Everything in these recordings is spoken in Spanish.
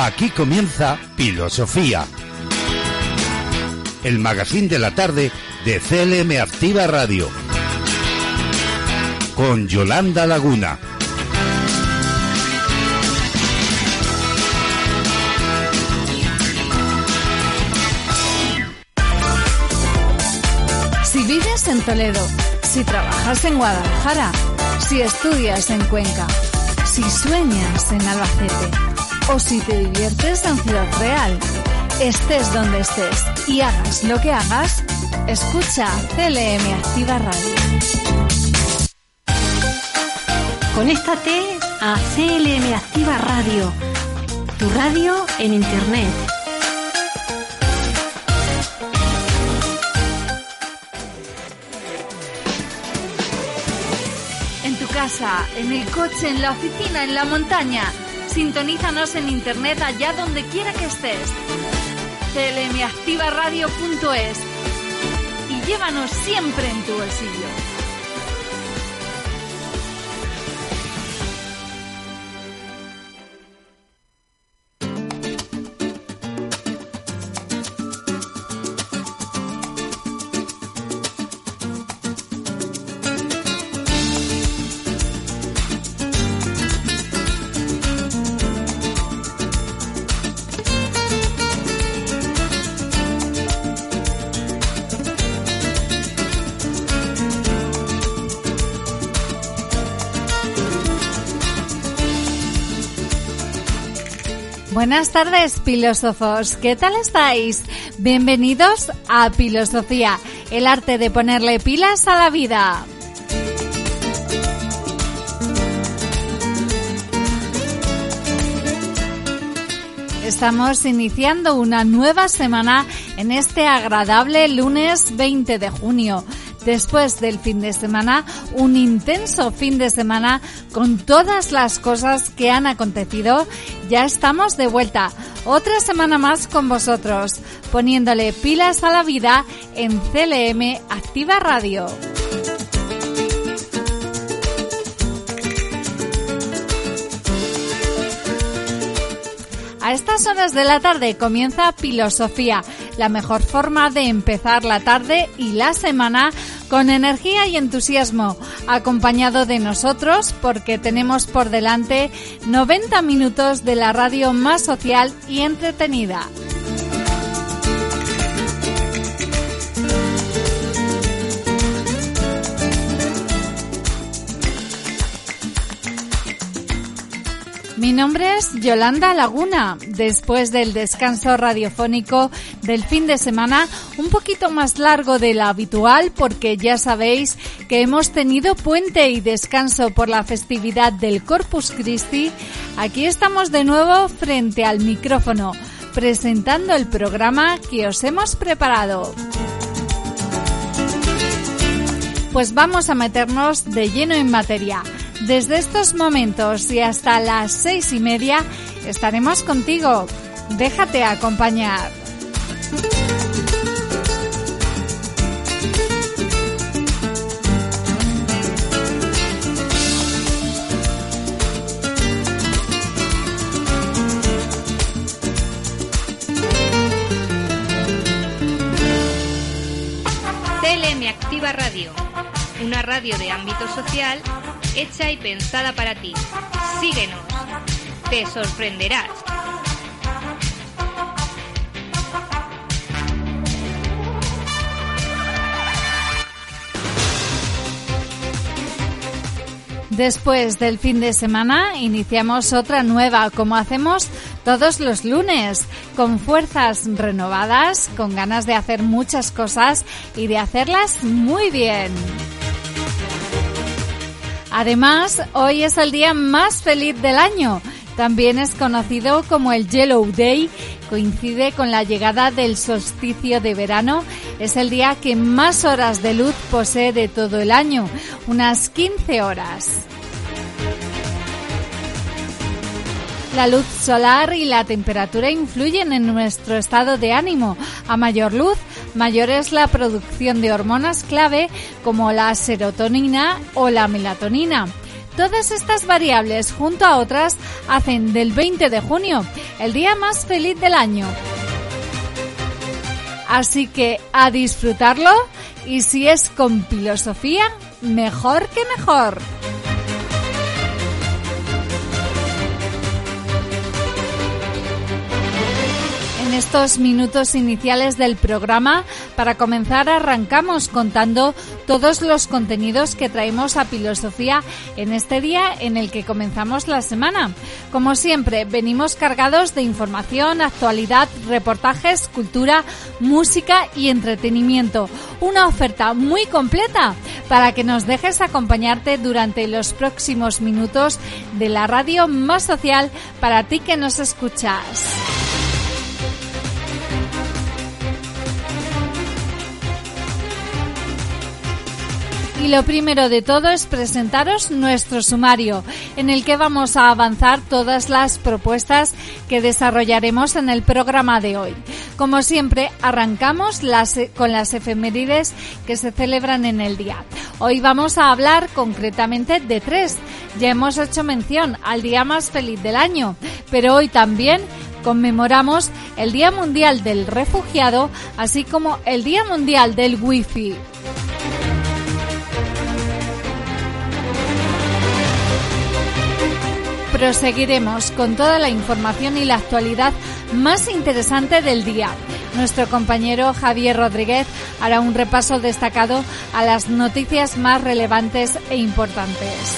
Aquí comienza Filosofía. El magazine de la tarde de CLM Activa Radio. Con Yolanda Laguna. Si vives en Toledo, si trabajas en Guadalajara, si estudias en Cuenca, si sueñas en Albacete o si te diviertes en Ciudad Real. Estés donde estés y hagas lo que hagas, escucha CLM Activa Radio. Conéctate a CLM Activa Radio, tu radio en Internet. En tu casa, en el coche, en la oficina, en la montaña Sintonízanos en internet allá donde quiera que estés. clmactivaradio.es y llévanos siempre en tu bolsillo. Buenas tardes, filósofos. ¿Qué tal estáis? Bienvenidos a Filosofía, el arte de ponerle pilas a la vida. Estamos iniciando una nueva semana en este agradable lunes 20 de junio después del fin de semana, un intenso fin de semana con todas las cosas que han acontecido. Ya estamos de vuelta, otra semana más con vosotros, poniéndole pilas a la vida en CLM Activa Radio. A estas horas de la tarde comienza Filosofía, la mejor forma de empezar la tarde y la semana con energía y entusiasmo, acompañado de nosotros porque tenemos por delante 90 minutos de la radio más social y entretenida. Mi nombre es Yolanda Laguna. Después del descanso radiofónico del fin de semana, un poquito más largo de lo habitual porque ya sabéis que hemos tenido puente y descanso por la festividad del Corpus Christi, aquí estamos de nuevo frente al micrófono presentando el programa que os hemos preparado. Pues vamos a meternos de lleno en materia. Desde estos momentos y hasta las seis y media estaremos contigo. Déjate acompañar. Radio, una radio de ámbito social hecha y pensada para ti. Síguenos. Te sorprenderás. Después del fin de semana iniciamos otra nueva, como hacemos todos los lunes, con fuerzas renovadas, con ganas de hacer muchas cosas y de hacerlas muy bien. Además, hoy es el día más feliz del año. También es conocido como el Yellow Day, coincide con la llegada del solsticio de verano. Es el día que más horas de luz posee de todo el año, unas 15 horas. La luz solar y la temperatura influyen en nuestro estado de ánimo. A mayor luz, mayor es la producción de hormonas clave como la serotonina o la melatonina. Todas estas variables, junto a otras, hacen del 20 de junio el día más feliz del año. Así que a disfrutarlo y si es con filosofía, mejor que mejor. En estos minutos iniciales del programa, para comenzar, arrancamos contando todos los contenidos que traemos a Filosofía en este día en el que comenzamos la semana. Como siempre, venimos cargados de información, actualidad, reportajes, cultura, música y entretenimiento. Una oferta muy completa para que nos dejes acompañarte durante los próximos minutos de la radio más social para ti que nos escuchas. Y lo primero de todo es presentaros nuestro sumario, en el que vamos a avanzar todas las propuestas que desarrollaremos en el programa de hoy. Como siempre, arrancamos las, con las efemérides que se celebran en el día. Hoy vamos a hablar concretamente de tres. Ya hemos hecho mención al día más feliz del año, pero hoy también conmemoramos el Día Mundial del Refugiado, así como el Día Mundial del Wi-Fi. Proseguiremos con toda la información y la actualidad más interesante del día. Nuestro compañero Javier Rodríguez hará un repaso destacado a las noticias más relevantes e importantes.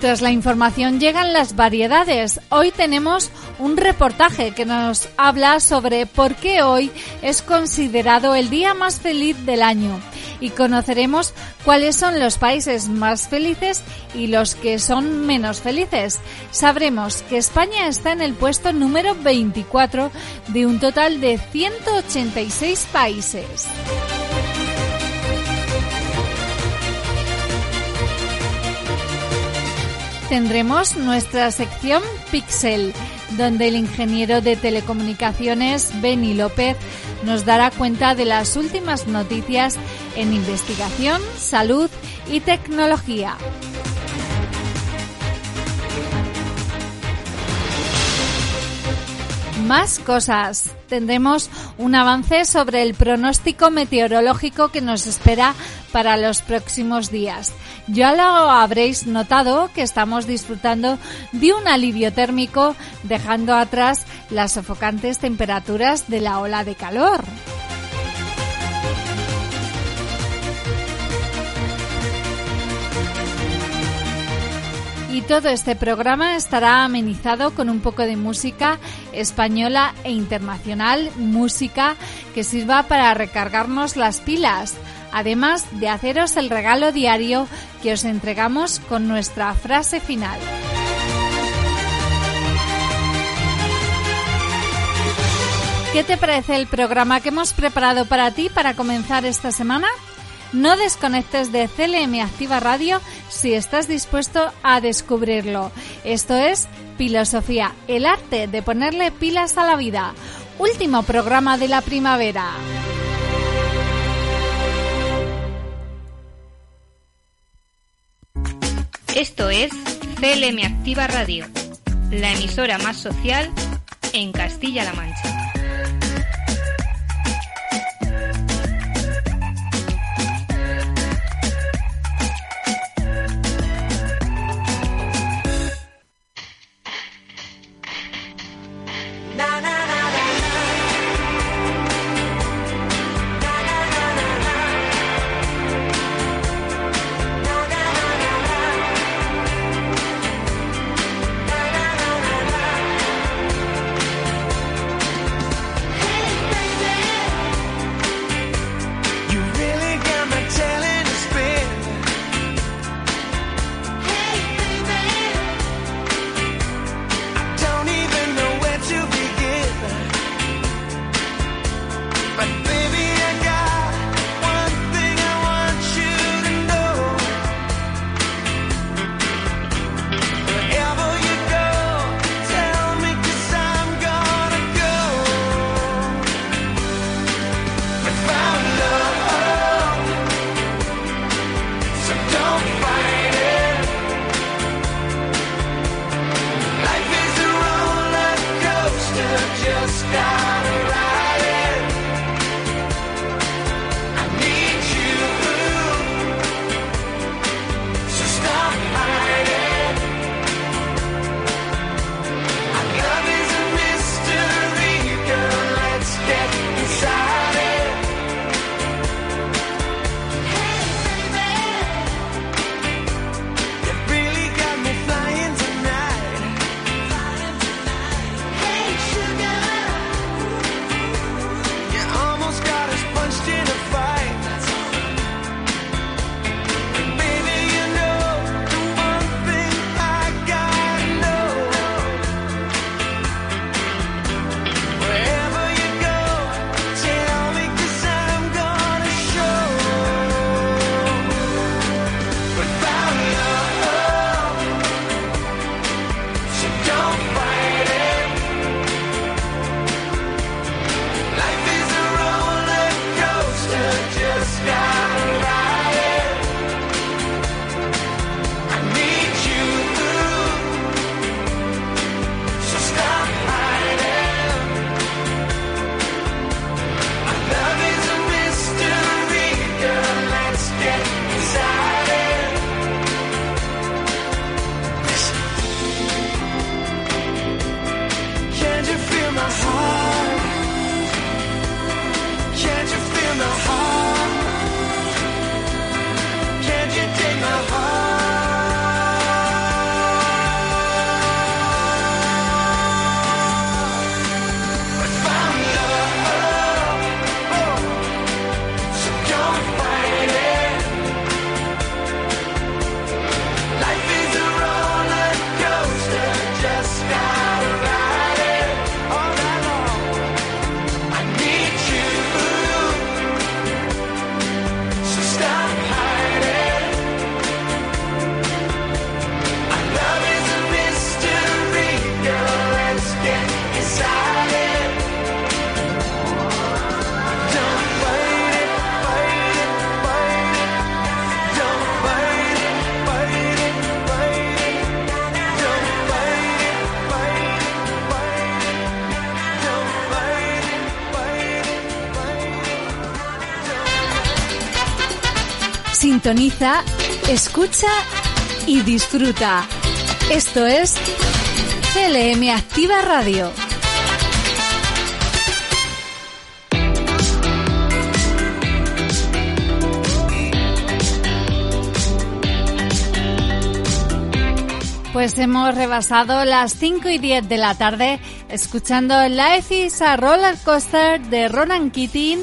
Tras la información llegan las variedades. Hoy tenemos un reportaje que nos habla sobre por qué hoy es considerado el día más feliz del año y conoceremos cuáles son los países más felices y los que son menos felices. Sabremos que España está en el puesto número 24 de un total de 186 países. Tendremos nuestra sección Pixel donde el ingeniero de telecomunicaciones Benny López nos dará cuenta de las últimas noticias en investigación, salud y tecnología. Más cosas. Tendremos un avance sobre el pronóstico meteorológico que nos espera para los próximos días. Ya lo habréis notado que estamos disfrutando de un alivio térmico dejando atrás las sofocantes temperaturas de la ola de calor. Y todo este programa estará amenizado con un poco de música española e internacional, música que sirva para recargarnos las pilas, además de haceros el regalo diario que os entregamos con nuestra frase final. ¿Qué te parece el programa que hemos preparado para ti para comenzar esta semana? No desconectes de CLM Activa Radio si estás dispuesto a descubrirlo. Esto es Filosofía, el arte de ponerle pilas a la vida. Último programa de la primavera. Esto es CLM Activa Radio, la emisora más social en Castilla-La Mancha. Escucha y disfruta. Esto es CLM Activa Radio. Pues hemos rebasado las 5 y 10 de la tarde escuchando Life is a Roller Coaster de Ronan Keating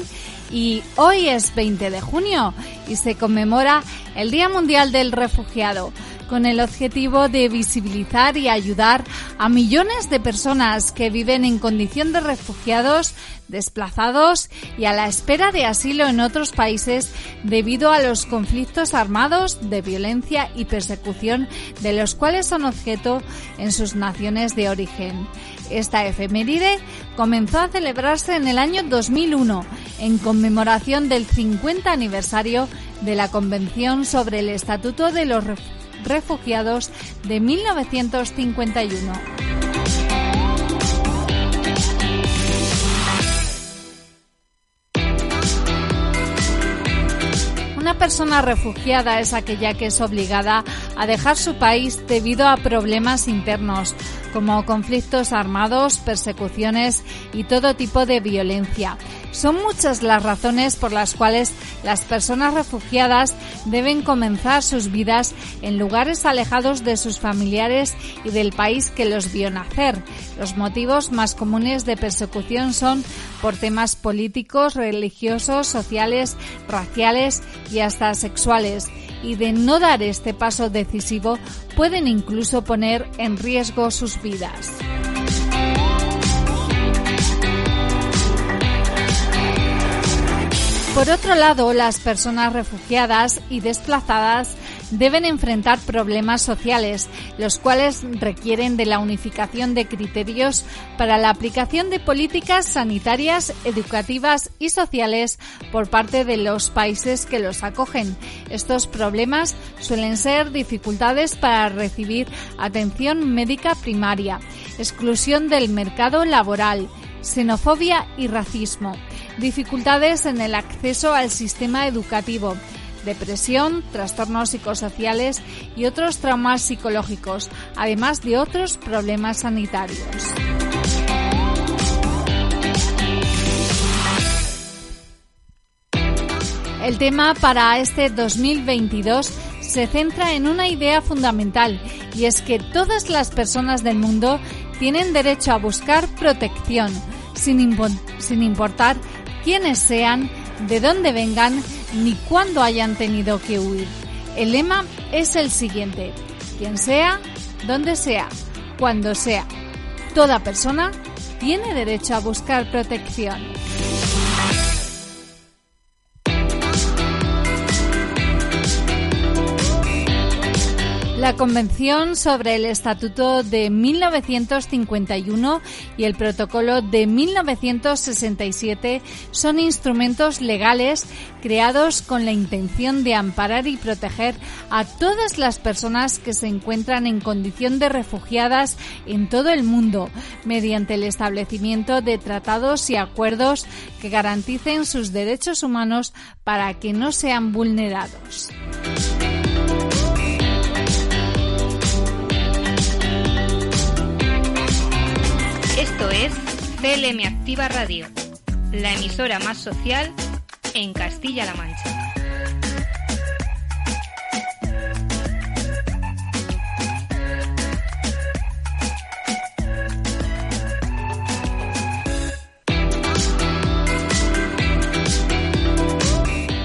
y hoy es 20 de junio y se conmemora el Día Mundial del Refugiado con el objetivo de visibilizar y ayudar a millones de personas que viven en condición de refugiados, desplazados y a la espera de asilo en otros países debido a los conflictos armados de violencia y persecución de los cuales son objeto en sus naciones de origen. Esta efeméride comenzó a celebrarse en el año 2001 en conmemoración del 50 aniversario de la Convención sobre el Estatuto de los Refugiados de 1951. Una persona refugiada es aquella que es obligada a dejar su país debido a problemas internos, como conflictos armados, persecuciones y todo tipo de violencia. Son muchas las razones por las cuales las personas refugiadas deben comenzar sus vidas en lugares alejados de sus familiares y del país que los vio nacer. Los motivos más comunes de persecución son por temas políticos, religiosos, sociales, raciales y hasta sexuales y de no dar este paso decisivo pueden incluso poner en riesgo sus vidas. Por otro lado, las personas refugiadas y desplazadas deben enfrentar problemas sociales, los cuales requieren de la unificación de criterios para la aplicación de políticas sanitarias, educativas y sociales por parte de los países que los acogen. Estos problemas suelen ser dificultades para recibir atención médica primaria, exclusión del mercado laboral, xenofobia y racismo, dificultades en el acceso al sistema educativo, depresión, trastornos psicosociales y otros traumas psicológicos, además de otros problemas sanitarios. El tema para este 2022 se centra en una idea fundamental y es que todas las personas del mundo tienen derecho a buscar protección, sin, sin importar quiénes sean, de dónde vengan ni cuándo hayan tenido que huir. El lema es el siguiente, quien sea, donde sea, cuando sea. Toda persona tiene derecho a buscar protección. La Convención sobre el Estatuto de 1951 y el Protocolo de 1967 son instrumentos legales creados con la intención de amparar y proteger a todas las personas que se encuentran en condición de refugiadas en todo el mundo, mediante el establecimiento de tratados y acuerdos que garanticen sus derechos humanos para que no sean vulnerados. CLM Activa Radio, la emisora más social en Castilla-La Mancha.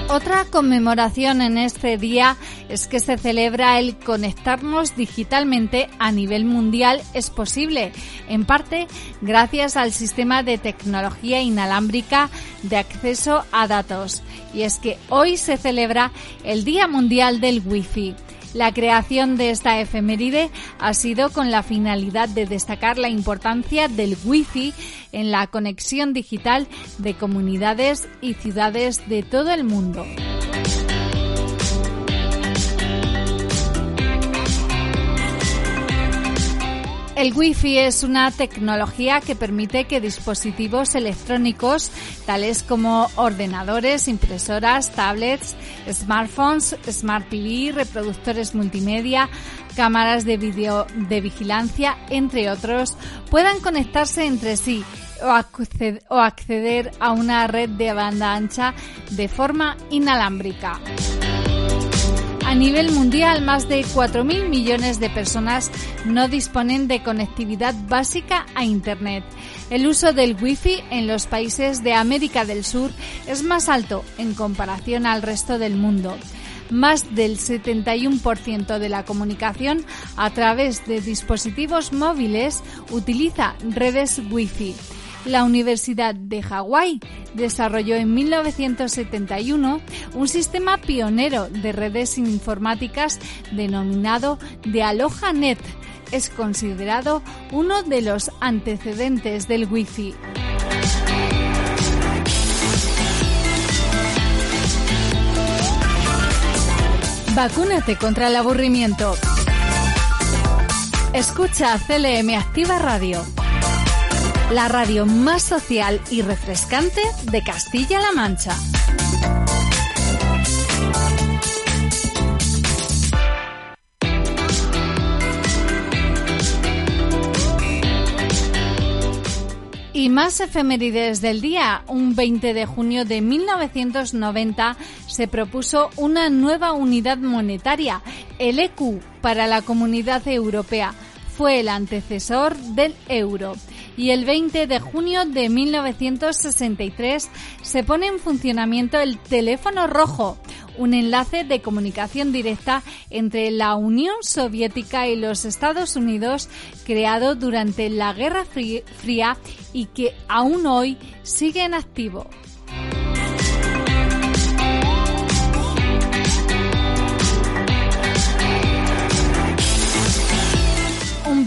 Otra conmemoración en este día es que se celebra el conectarnos digitalmente a nivel mundial es posible, en parte gracias al sistema de tecnología inalámbrica de acceso a datos. Y es que hoy se celebra el Día Mundial del Wi-Fi. La creación de esta efeméride ha sido con la finalidad de destacar la importancia del Wi-Fi en la conexión digital de comunidades y ciudades de todo el mundo. El Wi-Fi es una tecnología que permite que dispositivos electrónicos, tales como ordenadores, impresoras, tablets, smartphones, smart TV, reproductores multimedia, cámaras de video de vigilancia, entre otros, puedan conectarse entre sí o acceder a una red de banda ancha de forma inalámbrica. A nivel mundial, más de 4.000 millones de personas no disponen de conectividad básica a Internet. El uso del Wi-Fi en los países de América del Sur es más alto en comparación al resto del mundo. Más del 71% de la comunicación a través de dispositivos móviles utiliza redes Wi-Fi la Universidad de Hawái desarrolló en 1971 un sistema pionero de redes informáticas denominado de AlohaNet. Es considerado uno de los antecedentes del Wi-Fi. Vacúnate contra el aburrimiento. Escucha CLM Activa Radio la radio más social y refrescante de Castilla-La Mancha. Y más efemérides del día. Un 20 de junio de 1990 se propuso una nueva unidad monetaria, el ECU, para la Comunidad Europea. Fue el antecesor del euro y el 20 de junio de 1963 se pone en funcionamiento el teléfono rojo, un enlace de comunicación directa entre la Unión Soviética y los Estados Unidos creado durante la Guerra Fría y que aún hoy sigue en activo.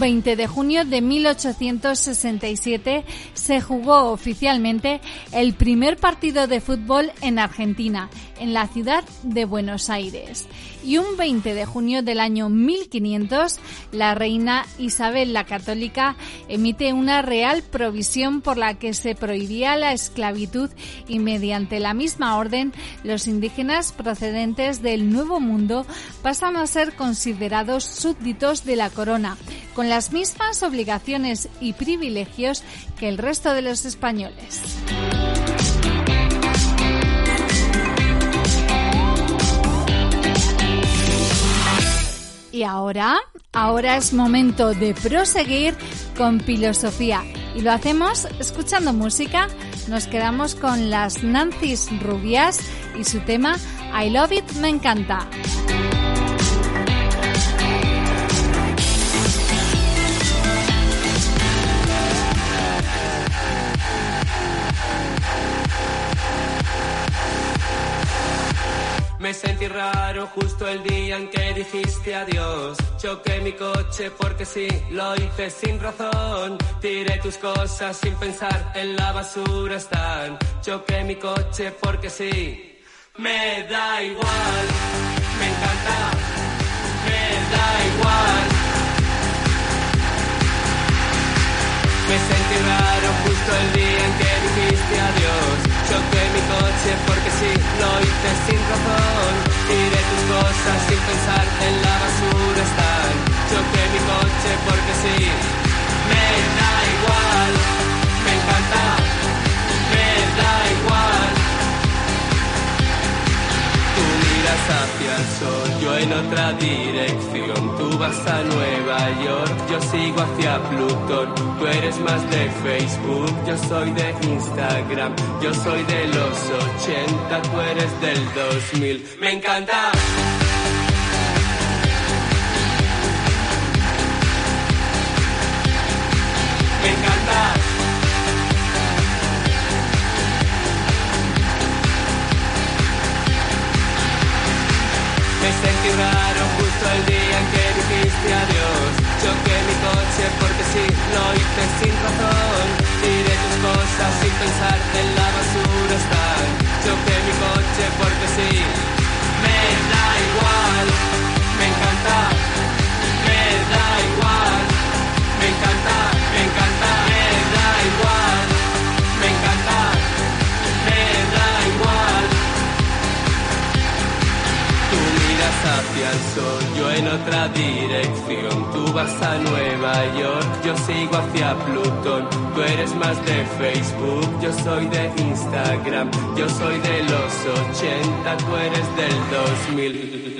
Un 20 de junio de 1867 se jugó oficialmente el primer partido de fútbol en Argentina, en la ciudad de Buenos Aires. Y un 20 de junio del año 1500, la reina Isabel la Católica emite una real provisión por la que se prohibía la esclavitud y mediante la misma orden los indígenas procedentes del Nuevo Mundo pasan a ser considerados súbditos de la corona, con las mismas obligaciones y privilegios que el resto de los españoles. Y ahora, ahora es momento de proseguir con filosofía. Y lo hacemos escuchando música. Nos quedamos con las Nancy's Rubias y su tema I Love It Me Encanta. Me sentí raro justo el día en que dijiste adiós. Choqué mi coche porque sí, lo hice sin razón. Tiré tus cosas sin pensar, en la basura están. Choqué mi coche porque sí, me da igual. Me encanta, me da igual. Me sentí raro justo el día en que dijiste adiós. Choqué mi coche porque sí, lo hice sin razón. Tiré tus cosas sin pensar, en la basura están. Choqué mi coche porque sí, me da igual, me encanta, me da igual. Miras hacia el sol, yo en otra dirección. Tú vas a Nueva York, yo sigo hacia Plutón. Tú eres más de Facebook, yo soy de Instagram. Yo soy de los 80, tú eres del 2000. Me encanta. Me encanta. Justo el día en que dijiste adiós. Choqué mi coche porque sí, lo hice sin razón. Tiré tus cosas sin pensar, en la tú del 2000.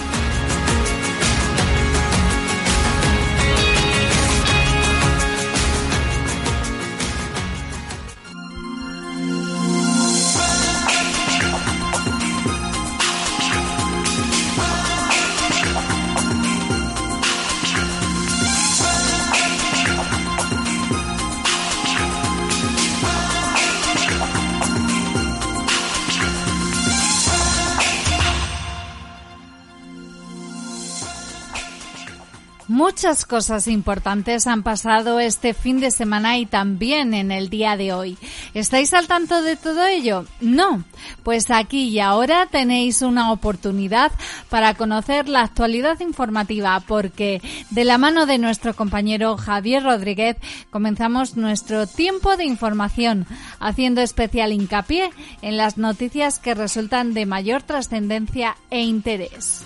Muchas cosas importantes han pasado este fin de semana y también en el día de hoy. ¿Estáis al tanto de todo ello? No. Pues aquí y ahora tenéis una oportunidad para conocer la actualidad informativa porque de la mano de nuestro compañero Javier Rodríguez comenzamos nuestro tiempo de información haciendo especial hincapié en las noticias que resultan de mayor trascendencia e interés.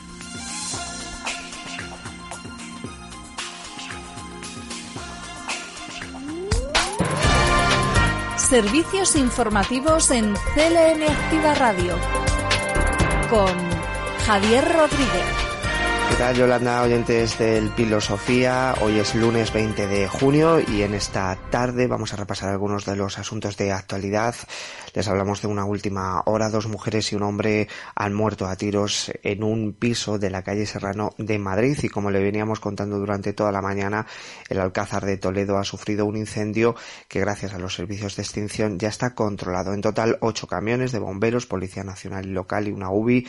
Servicios informativos en CLM Activa Radio con Javier Rodríguez. ¿Qué tal, Yolanda, oyentes del Filosofía? Hoy es lunes 20 de junio y en esta tarde vamos a repasar algunos de los asuntos de actualidad. Les hablamos de una última hora. Dos mujeres y un hombre han muerto a tiros en un piso de la calle Serrano de Madrid y como le veníamos contando durante toda la mañana, el Alcázar de Toledo ha sufrido un incendio que gracias a los servicios de extinción ya está controlado. En total, ocho camiones de bomberos, Policía Nacional y Local y una UBI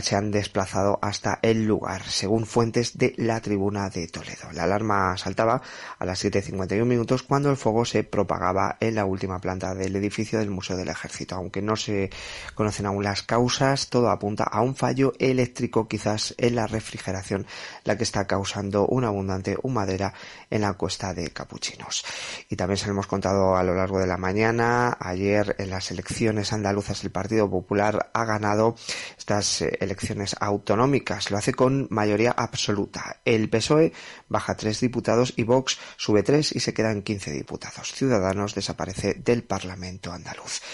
se han desplazado hasta el lugar, según fuentes de la tribuna de Toledo. La alarma saltaba a las 7.51 minutos cuando el fuego se propagaba en la última planta del edificio del Museo del Ejército. Aunque no se conocen aún las causas, todo apunta a un fallo eléctrico quizás en la refrigeración, la que está causando una abundante humadera en la cuesta de Capuchinos. Y también se lo hemos contado a lo largo de la mañana. Ayer en las elecciones andaluzas el Partido Popular ha ganado estas elecciones autonómicas. Lo hace con mayoría absoluta. El PSOE baja tres diputados y Vox sube tres y se quedan 15 diputados. Ciudadanos desaparece del Parlamento andaluz.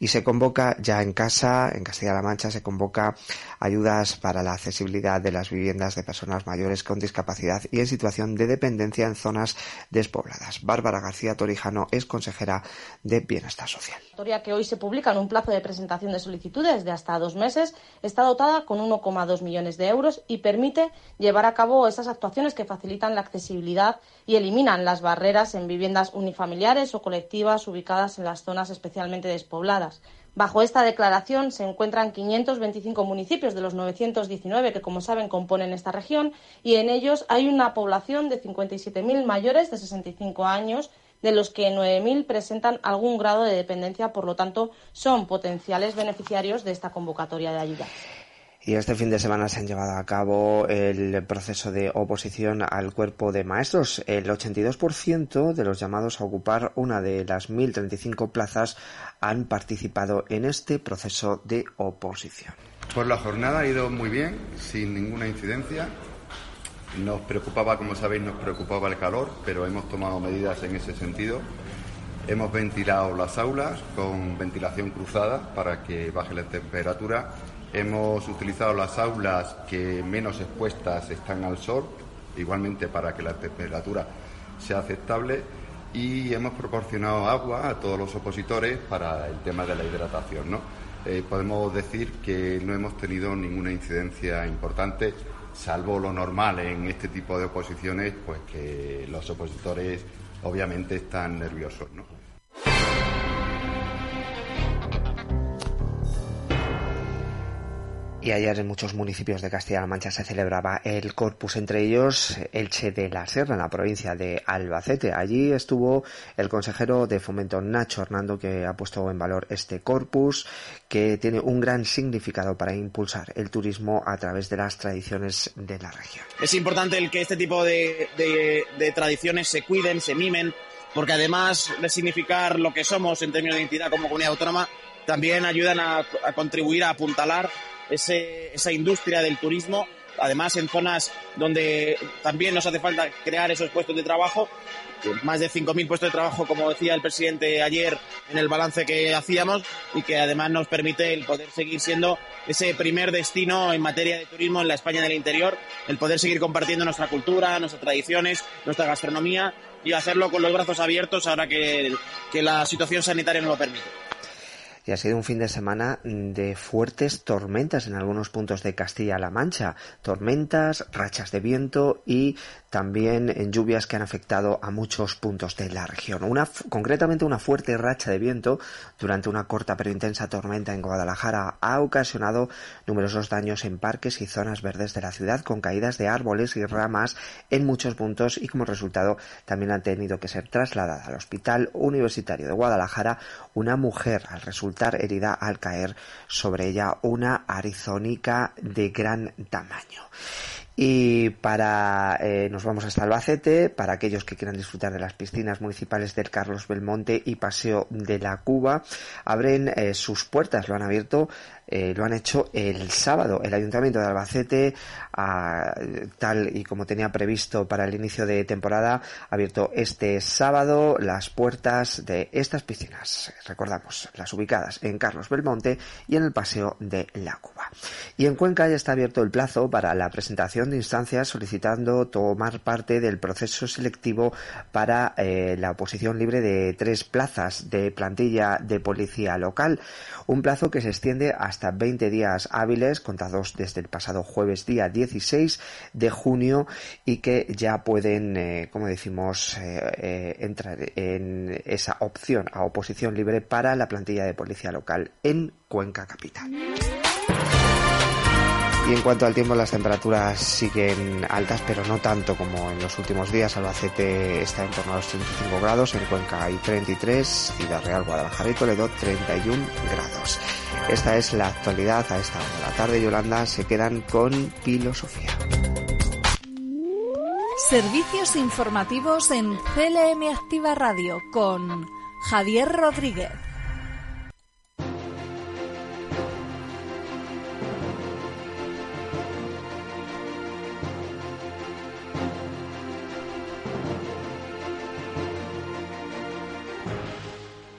Y se convoca ya en casa, en Castilla-La Mancha, se convoca ayudas para la accesibilidad de las viviendas de personas mayores con discapacidad y en situación de dependencia en zonas despobladas. Bárbara García Torijano es consejera de Bienestar Social. La que hoy se publica en un plazo de presentación de solicitudes de hasta dos meses está dotada con 1,2 millones de euros y permite llevar a cabo esas actuaciones que facilitan la accesibilidad y eliminan las barreras en viviendas unifamiliares o colectivas ubicadas en las zonas especialmente despobladas. Bajo esta declaración se encuentran 525 municipios de los 919 que, como saben, componen esta región y en ellos hay una población de 57.000 mayores de 65 años, de los que 9.000 presentan algún grado de dependencia, por lo tanto, son potenciales beneficiarios de esta convocatoria de ayuda. Y este fin de semana se han llevado a cabo el proceso de oposición al cuerpo de maestros. El 82% de los llamados a ocupar una de las 1.035 plazas han participado en este proceso de oposición. Pues la jornada ha ido muy bien, sin ninguna incidencia. Nos preocupaba, como sabéis, nos preocupaba el calor, pero hemos tomado medidas en ese sentido. Hemos ventilado las aulas con ventilación cruzada para que baje la temperatura Hemos utilizado las aulas que menos expuestas están al sol, igualmente para que la temperatura sea aceptable, y hemos proporcionado agua a todos los opositores para el tema de la hidratación. ¿no? Eh, podemos decir que no hemos tenido ninguna incidencia importante, salvo lo normal en este tipo de oposiciones, pues que los opositores obviamente están nerviosos. Y ayer en muchos municipios de Castilla-La Mancha se celebraba el Corpus, entre ellos Elche de la Serra, en la provincia de Albacete. Allí estuvo el consejero de Fomento Nacho Hernando, que ha puesto en valor este Corpus, que tiene un gran significado para impulsar el turismo a través de las tradiciones de la región. Es importante que este tipo de, tradiciones se cuiden, se mimen, porque además de significar lo que somos en términos de identidad como comunidad autónoma, también ayudan a contribuir a apuntalar ese, esa industria del turismo, además en zonas donde también nos hace falta crear esos puestos de trabajo, más de 5.000 puestos de trabajo, como decía el presidente ayer en el balance que hacíamos, y que además nos permite el poder seguir siendo ese primer destino en materia de turismo en la España del interior, el poder seguir compartiendo nuestra cultura, nuestras tradiciones, nuestra gastronomía y hacerlo con los brazos abiertos ahora que, que la situación sanitaria nos lo permite y ha sido un fin de semana de fuertes tormentas en algunos puntos de Castilla-La Mancha. Tormentas, rachas de viento y también en lluvias que han afectado a muchos puntos de la región. Una, concretamente una fuerte racha de viento durante una corta pero intensa tormenta en Guadalajara ha ocasionado numerosos daños en parques y zonas verdes de la ciudad con caídas de árboles y ramas en muchos puntos y como resultado también han tenido que ser trasladadas al Hospital Universitario de Guadalajara una mujer al herida al caer sobre ella una arizónica de gran tamaño. Y para eh, nos vamos hasta Albacete, para aquellos que quieran disfrutar de las piscinas municipales del Carlos Belmonte y Paseo de la Cuba, abren eh, sus puertas, lo han abierto eh, lo han hecho el sábado. El Ayuntamiento de Albacete, tal y como tenía previsto para el inicio de temporada, ha abierto este sábado las puertas de estas piscinas. Recordamos, las ubicadas en Carlos Belmonte y en el Paseo de la Cuba. Y en Cuenca ya está abierto el plazo para la presentación de instancias solicitando tomar parte del proceso selectivo para eh, la oposición libre de tres plazas de plantilla de policía local. Un plazo que se extiende hasta hasta 20 días hábiles contados desde el pasado jueves día 16 de junio y que ya pueden, eh, como decimos, eh, eh, entrar en esa opción a oposición libre para la plantilla de policía local en Cuenca Capital. Y en cuanto al tiempo, las temperaturas siguen altas, pero no tanto como en los últimos días. Albacete está en torno a los 35 grados, en Cuenca hay 33, Ciudad Real, Guadalajara y Toledo 31 grados. Esta es la actualidad a esta hora de la tarde. Yolanda se quedan con filosofía. Servicios informativos en CLM Activa Radio con Javier Rodríguez.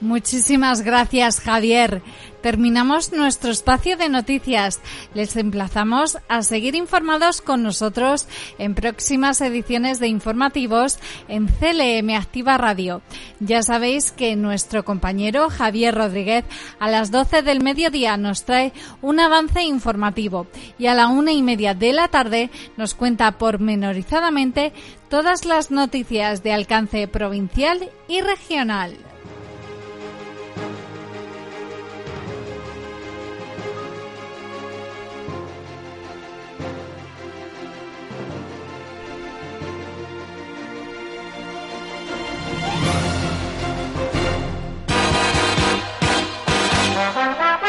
Muchísimas gracias, Javier. Terminamos nuestro espacio de noticias. Les emplazamos a seguir informados con nosotros en próximas ediciones de informativos en CLM Activa Radio. Ya sabéis que nuestro compañero Javier Rodríguez a las 12 del mediodía nos trae un avance informativo y a la una y media de la tarde nos cuenta pormenorizadamente todas las noticias de alcance provincial y regional.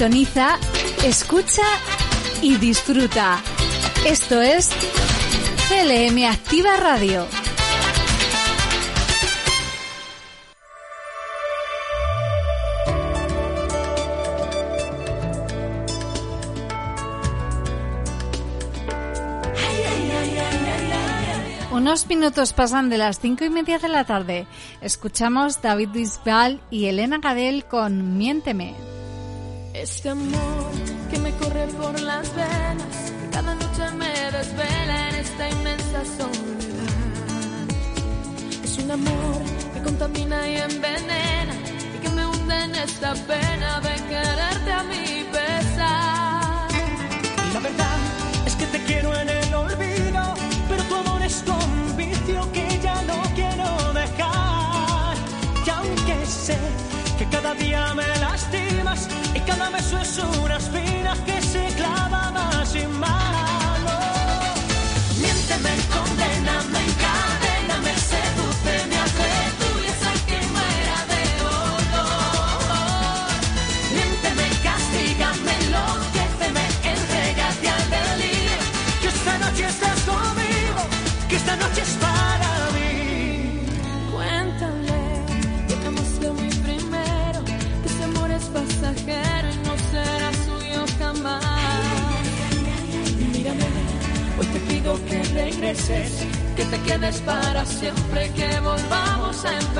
Sintoniza, escucha y disfruta. Esto es CLM Activa Radio. Unos minutos pasan de las cinco y media de la tarde. Escuchamos David Bisbal y Elena Gadel con Miénteme. Este amor que me corre por las venas, cada noche me desvela en esta inmensa soledad. Es un amor que contamina y envenena y que me hunde en esta pena de quererte a mi pesar. La verdad es que te quiero en el olvido, pero tu amor es un que ya no quiero dejar. Y aunque sé que cada día me lastimas y cada beso es una espina que se clava más y más. Que regreses, que te quedes para siempre, que volvamos a empezar.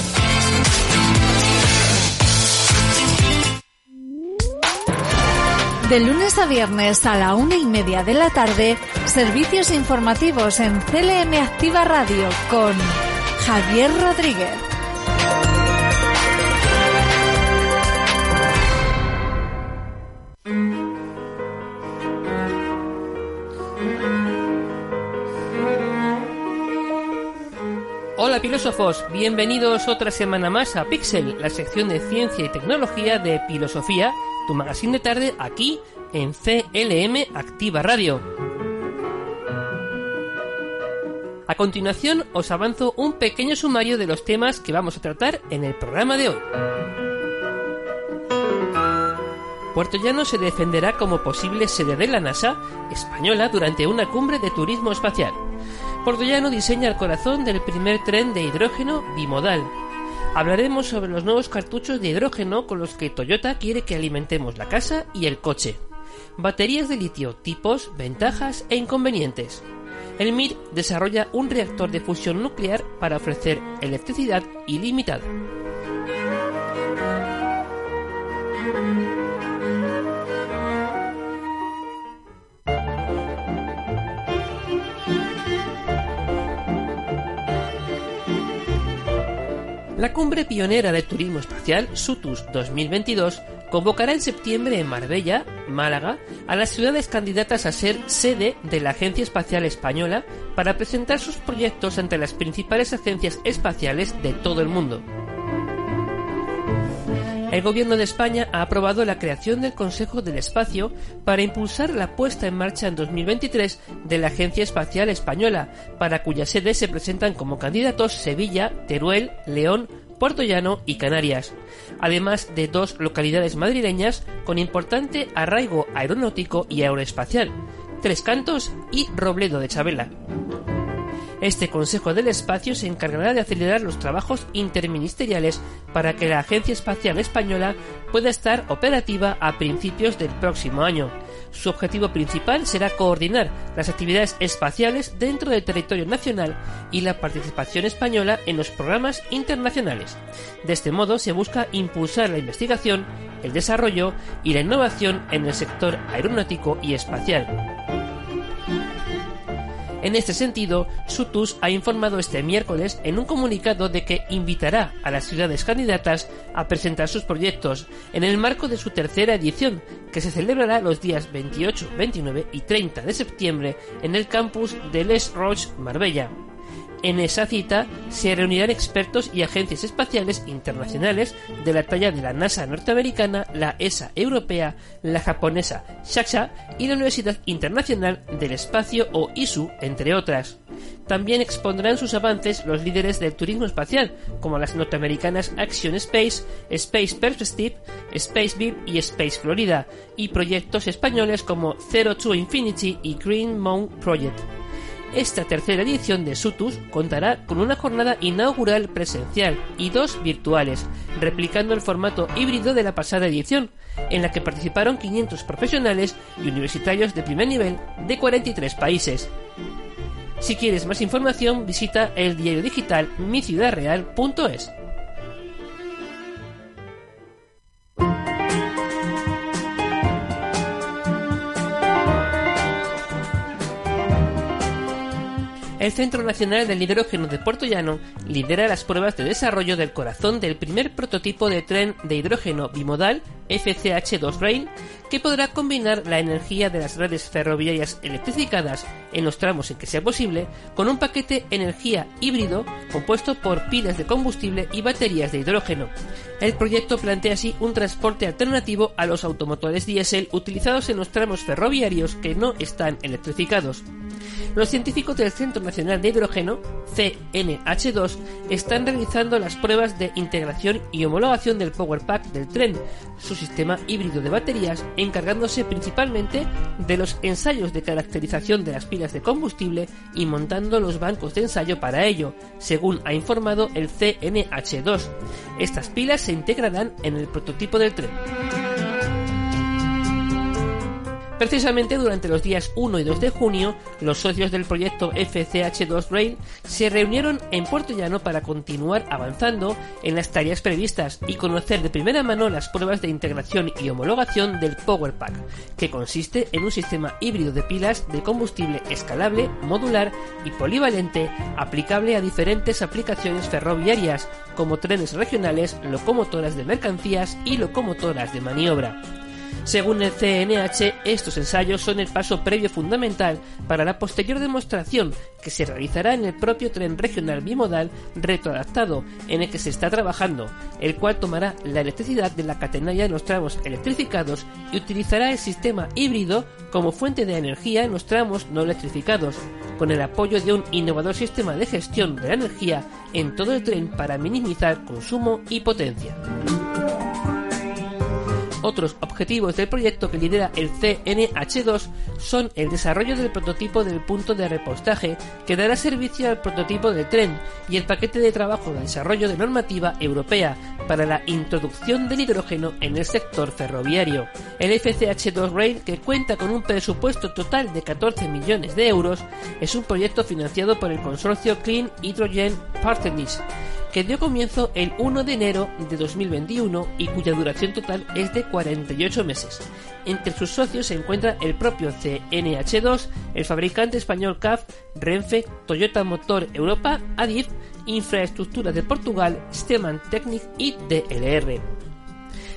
De lunes a viernes a la una y media de la tarde, servicios informativos en CLM Activa Radio con Javier Rodríguez. Hola filósofos, bienvenidos otra semana más a Pixel, la sección de ciencia y tecnología de Filosofía, tu magazine de tarde aquí en CLM Activa Radio. A continuación os avanzo un pequeño sumario de los temas que vamos a tratar en el programa de hoy. Puerto Llano se defenderá como posible sede de la NASA española durante una cumbre de turismo espacial. Puerto Llano diseña el corazón del primer tren de hidrógeno bimodal. Hablaremos sobre los nuevos cartuchos de hidrógeno con los que Toyota quiere que alimentemos la casa y el coche. Baterías de litio, tipos, ventajas e inconvenientes. El MIR desarrolla un reactor de fusión nuclear para ofrecer electricidad ilimitada. La cumbre pionera del turismo espacial, SUTUS 2022, convocará en septiembre en Marbella, Málaga, a las ciudades candidatas a ser sede de la Agencia Espacial Española para presentar sus proyectos ante las principales agencias espaciales de todo el mundo. El Gobierno de España ha aprobado la creación del Consejo del Espacio para impulsar la puesta en marcha en 2023 de la Agencia Espacial Española, para cuya sede se presentan como candidatos Sevilla, Teruel, León, Puerto Llano y Canarias, además de dos localidades madrileñas con importante arraigo aeronáutico y aeroespacial, Tres Cantos y Robledo de Chabela. Este Consejo del Espacio se encargará de acelerar los trabajos interministeriales para que la Agencia Espacial Española pueda estar operativa a principios del próximo año. Su objetivo principal será coordinar las actividades espaciales dentro del territorio nacional y la participación española en los programas internacionales. De este modo se busca impulsar la investigación, el desarrollo y la innovación en el sector aeronáutico y espacial. En este sentido, Sutus ha informado este miércoles en un comunicado de que invitará a las ciudades candidatas a presentar sus proyectos en el marco de su tercera edición, que se celebrará los días 28, 29 y 30 de septiembre en el campus de Les Roches, Marbella. En esa cita se reunirán expertos y agencias espaciales internacionales de la talla de la NASA norteamericana, la ESA europea, la japonesa SHAXA y la Universidad Internacional del Espacio o ISU, entre otras. También expondrán sus avances los líderes del turismo espacial, como las norteamericanas Action Space, Space Perspective, Space Beam y Space Florida, y proyectos españoles como Zero to Infinity y Green Moon Project. Esta tercera edición de Sutus contará con una jornada inaugural presencial y dos virtuales, replicando el formato híbrido de la pasada edición, en la que participaron 500 profesionales y universitarios de primer nivel de 43 países. Si quieres más información, visita el diario digital miciudadreal.es. el Centro Nacional del Hidrógeno de Puerto Llano lidera las pruebas de desarrollo del corazón del primer prototipo de tren de hidrógeno bimodal FCH2 Rail que podrá combinar la energía de las redes ferroviarias electrificadas en los tramos en que sea posible con un paquete energía híbrido compuesto por pilas de combustible y baterías de hidrógeno. El proyecto plantea así un transporte alternativo a los automotores diésel utilizados en los tramos ferroviarios que no están electrificados. Los científicos del Centro Nacional de Hidrógeno, CNH2, están realizando las pruebas de integración y homologación del Power Pack del tren, su sistema híbrido de baterías, encargándose principalmente de los ensayos de caracterización de las pilas de combustible y montando los bancos de ensayo para ello, según ha informado el CNH2. Estas pilas se integrarán en el prototipo del tren. Precisamente durante los días 1 y 2 de junio, los socios del proyecto FCH2 Rail se reunieron en Puerto Llano para continuar avanzando en las tareas previstas y conocer de primera mano las pruebas de integración y homologación del Power Pack, que consiste en un sistema híbrido de pilas de combustible escalable, modular y polivalente aplicable a diferentes aplicaciones ferroviarias como trenes regionales, locomotoras de mercancías y locomotoras de maniobra. Según el CNH, estos ensayos son el paso previo fundamental para la posterior demostración que se realizará en el propio tren regional bimodal retroadaptado en el que se está trabajando, el cual tomará la electricidad de la catenaria de los tramos electrificados y utilizará el sistema híbrido como fuente de energía en los tramos no electrificados, con el apoyo de un innovador sistema de gestión de la energía en todo el tren para minimizar consumo y potencia. Otros objetivos del proyecto que lidera el CNH2 son el desarrollo del prototipo del punto de repostaje que dará servicio al prototipo del tren y el paquete de trabajo de desarrollo de normativa europea para la introducción del hidrógeno en el sector ferroviario. El FCH2 Rail, que cuenta con un presupuesto total de 14 millones de euros, es un proyecto financiado por el consorcio Clean Hydrogen Partners que dio comienzo el 1 de enero de 2021 y cuya duración total es de 48 meses. Entre sus socios se encuentra el propio CNH2, el fabricante español CAF, Renfe, Toyota Motor Europa, Adif, Infraestructuras de Portugal, Steman Technic y DLR.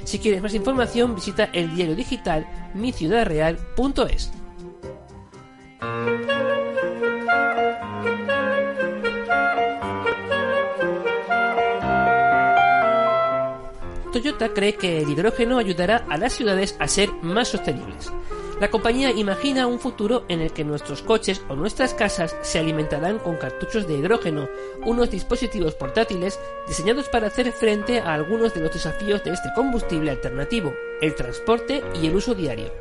Si quieres más información, visita el diario digital miciudadreal.es. Toyota cree que el hidrógeno ayudará a las ciudades a ser más sostenibles. La compañía imagina un futuro en el que nuestros coches o nuestras casas se alimentarán con cartuchos de hidrógeno, unos dispositivos portátiles diseñados para hacer frente a algunos de los desafíos de este combustible alternativo, el transporte y el uso diario.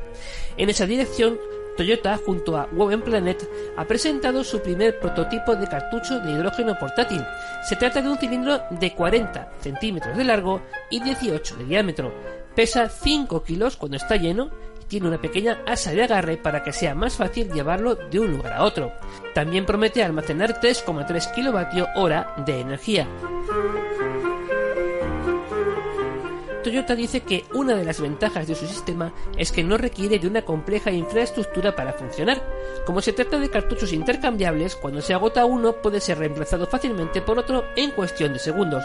En esa dirección, Toyota, junto a Woven Planet, ha presentado su primer prototipo de cartucho de hidrógeno portátil. Se trata de un cilindro de 40 centímetros de largo y 18 de diámetro. Pesa 5 kilos cuando está lleno y tiene una pequeña asa de agarre para que sea más fácil llevarlo de un lugar a otro. También promete almacenar 3,3 kWh de energía. Toyota dice que una de las ventajas de su sistema es que no requiere de una compleja infraestructura para funcionar. Como se trata de cartuchos intercambiables, cuando se agota uno puede ser reemplazado fácilmente por otro en cuestión de segundos.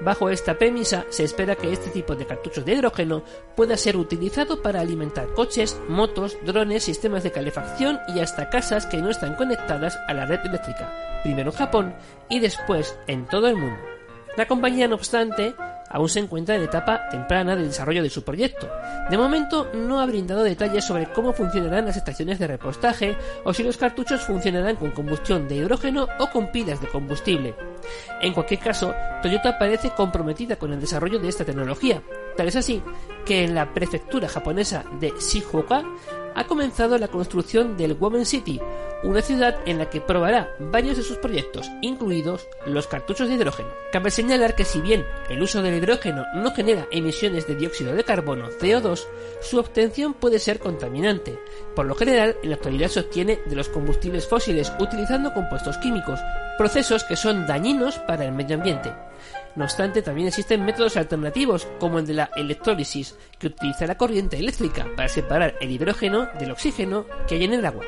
Bajo esta premisa, se espera que este tipo de cartuchos de hidrógeno pueda ser utilizado para alimentar coches, motos, drones, sistemas de calefacción y hasta casas que no están conectadas a la red eléctrica, primero en Japón y después en todo el mundo. La compañía, no obstante, aún se encuentra en etapa temprana del desarrollo de su proyecto. De momento no ha brindado detalles sobre cómo funcionarán las estaciones de repostaje o si los cartuchos funcionarán con combustión de hidrógeno o con pilas de combustible. En cualquier caso, Toyota parece comprometida con el desarrollo de esta tecnología. Tal es así que en la prefectura japonesa de Shizuoka ha comenzado la construcción del Women City, una ciudad en la que probará varios de sus proyectos, incluidos los cartuchos de hidrógeno. Cabe señalar que si bien el uso del hidrógeno no genera emisiones de dióxido de carbono CO2, su obtención puede ser contaminante. Por lo general, en la actualidad se obtiene de los combustibles fósiles utilizando compuestos químicos, procesos que son dañinos para el medio ambiente. No obstante, también existen métodos alternativos, como el de la electrólisis, que utiliza la corriente eléctrica para separar el hidrógeno del oxígeno que hay en el agua.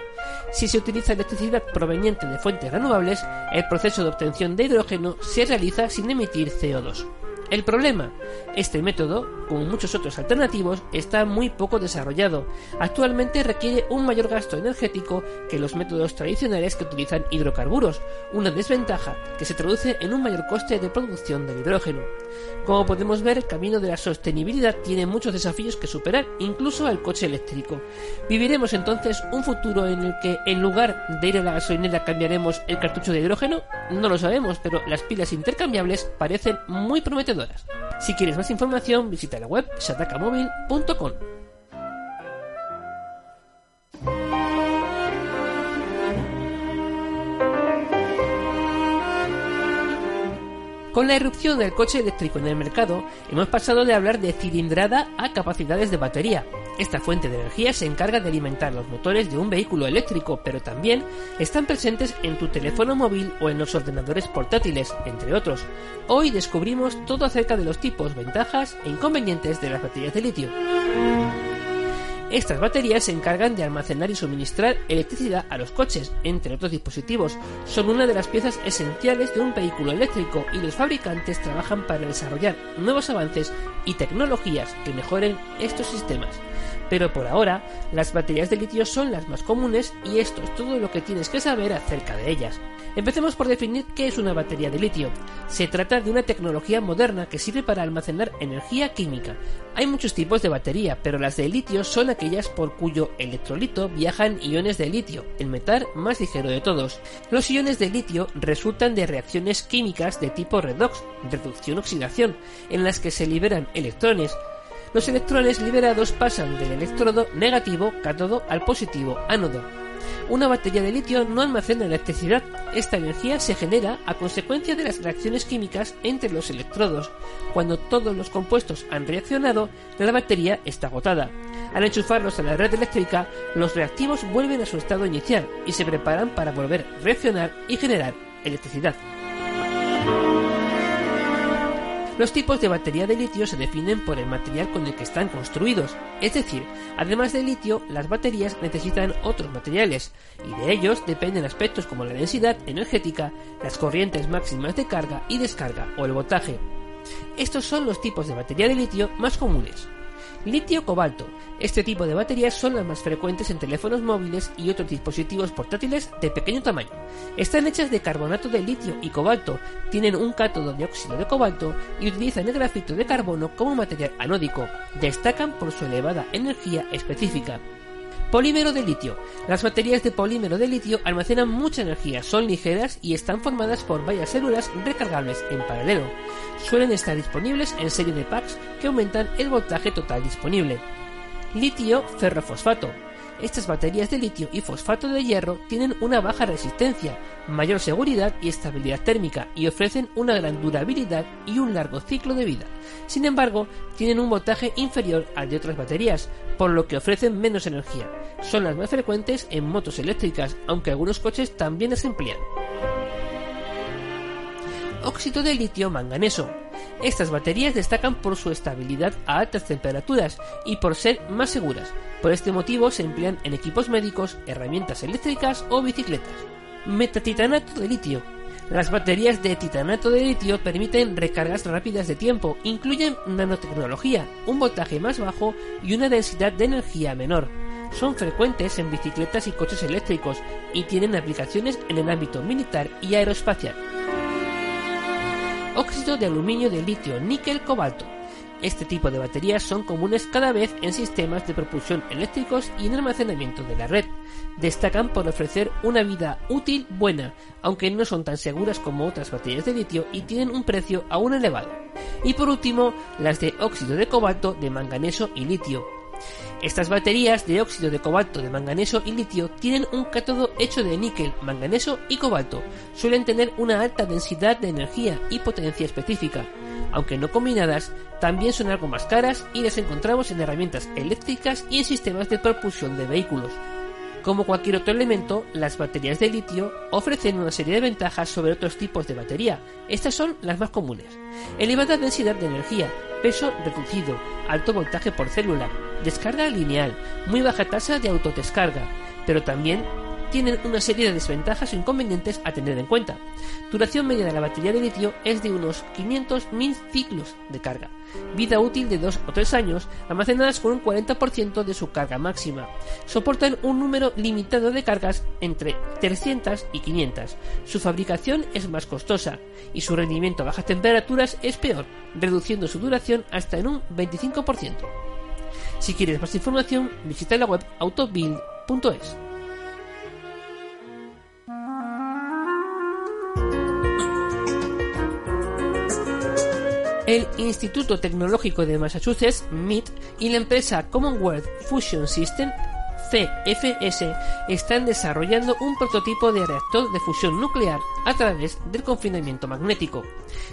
Si se utiliza electricidad proveniente de fuentes renovables, el proceso de obtención de hidrógeno se realiza sin emitir CO2. El problema, este método, como muchos otros alternativos, está muy poco desarrollado. Actualmente requiere un mayor gasto energético que los métodos tradicionales que utilizan hidrocarburos, una desventaja que se traduce en un mayor coste de producción del hidrógeno. Como podemos ver, el camino de la sostenibilidad tiene muchos desafíos que superar, incluso al coche eléctrico. ¿Viviremos entonces un futuro en el que en lugar de ir a la gasolinera cambiaremos el cartucho de hidrógeno? No lo sabemos, pero las pilas intercambiables parecen muy prometedoras. Si quieres más información, visita la web shatakamobil.com. Con la irrupción del coche eléctrico en el mercado, hemos pasado de hablar de cilindrada a capacidades de batería. Esta fuente de energía se encarga de alimentar los motores de un vehículo eléctrico, pero también están presentes en tu teléfono móvil o en los ordenadores portátiles, entre otros. Hoy descubrimos todo acerca de los tipos, ventajas e inconvenientes de las baterías de litio. Estas baterías se encargan de almacenar y suministrar electricidad a los coches, entre otros dispositivos. Son una de las piezas esenciales de un vehículo eléctrico y los fabricantes trabajan para desarrollar nuevos avances y tecnologías que mejoren estos sistemas. Pero por ahora, las baterías de litio son las más comunes y esto es todo lo que tienes que saber acerca de ellas. Empecemos por definir qué es una batería de litio. Se trata de una tecnología moderna que sirve para almacenar energía química. Hay muchos tipos de batería, pero las de litio son aquellas por cuyo electrolito viajan iones de litio, el metal más ligero de todos. Los iones de litio resultan de reacciones químicas de tipo redox, reducción-oxidación, en las que se liberan electrones, los electrones liberados pasan del electrodo negativo cátodo al positivo ánodo. Una batería de litio no almacena electricidad. Esta energía se genera a consecuencia de las reacciones químicas entre los electrodos. Cuando todos los compuestos han reaccionado, la batería está agotada. Al enchufarlos a la red eléctrica, los reactivos vuelven a su estado inicial y se preparan para volver a reaccionar y generar electricidad. Los tipos de batería de litio se definen por el material con el que están construidos, es decir, además de litio, las baterías necesitan otros materiales, y de ellos dependen aspectos como la densidad energética, las corrientes máximas de carga y descarga o el voltaje. Estos son los tipos de batería de litio más comunes. Litio-cobalto. Este tipo de baterías son las más frecuentes en teléfonos móviles y otros dispositivos portátiles de pequeño tamaño. Están hechas de carbonato de litio y cobalto, tienen un cátodo de óxido de cobalto y utilizan el grafito de carbono como material anódico. Destacan por su elevada energía específica. Polímero de litio. Las baterías de polímero de litio almacenan mucha energía, son ligeras y están formadas por varias células recargables en paralelo. Suelen estar disponibles en serie de packs que aumentan el voltaje total disponible. Litio ferrofosfato. Estas baterías de litio y fosfato de hierro tienen una baja resistencia, mayor seguridad y estabilidad térmica y ofrecen una gran durabilidad y un largo ciclo de vida. Sin embargo, tienen un voltaje inferior al de otras baterías, por lo que ofrecen menos energía. Son las más frecuentes en motos eléctricas, aunque algunos coches también las emplean. Óxido de litio manganeso. Estas baterías destacan por su estabilidad a altas temperaturas y por ser más seguras. Por este motivo se emplean en equipos médicos, herramientas eléctricas o bicicletas. Metatitanato de litio. Las baterías de titanato de litio permiten recargas rápidas de tiempo, incluyen nanotecnología, un voltaje más bajo y una densidad de energía menor. Son frecuentes en bicicletas y coches eléctricos y tienen aplicaciones en el ámbito militar y aeroespacial. Óxido de aluminio de litio, níquel, cobalto. Este tipo de baterías son comunes cada vez en sistemas de propulsión eléctricos y en almacenamiento de la red. Destacan por ofrecer una vida útil buena, aunque no son tan seguras como otras baterías de litio y tienen un precio aún elevado. Y por último, las de óxido de cobalto, de manganeso y litio. Estas baterías de óxido de cobalto, de manganeso y litio tienen un cátodo hecho de níquel, manganeso y cobalto. Suelen tener una alta densidad de energía y potencia específica. Aunque no combinadas, también son algo más caras y las encontramos en herramientas eléctricas y en sistemas de propulsión de vehículos. Como cualquier otro elemento, las baterías de litio ofrecen una serie de ventajas sobre otros tipos de batería. Estas son las más comunes. Elevada densidad de energía, peso reducido, alto voltaje por célula, descarga lineal, muy baja tasa de autodescarga, pero también tienen una serie de desventajas o inconvenientes a tener en cuenta. Duración media de la batería de litio es de unos 500.000 ciclos de carga. Vida útil de 2 o 3 años, almacenadas con un 40% de su carga máxima. Soportan un número limitado de cargas entre 300 y 500. Su fabricación es más costosa y su rendimiento a bajas temperaturas es peor, reduciendo su duración hasta en un 25%. Si quieres más información, visita la web autobuild.es. El Instituto Tecnológico de Massachusetts, MIT, y la empresa Commonwealth Fusion System, CFS, están desarrollando un prototipo de reactor de fusión nuclear a través del confinamiento magnético.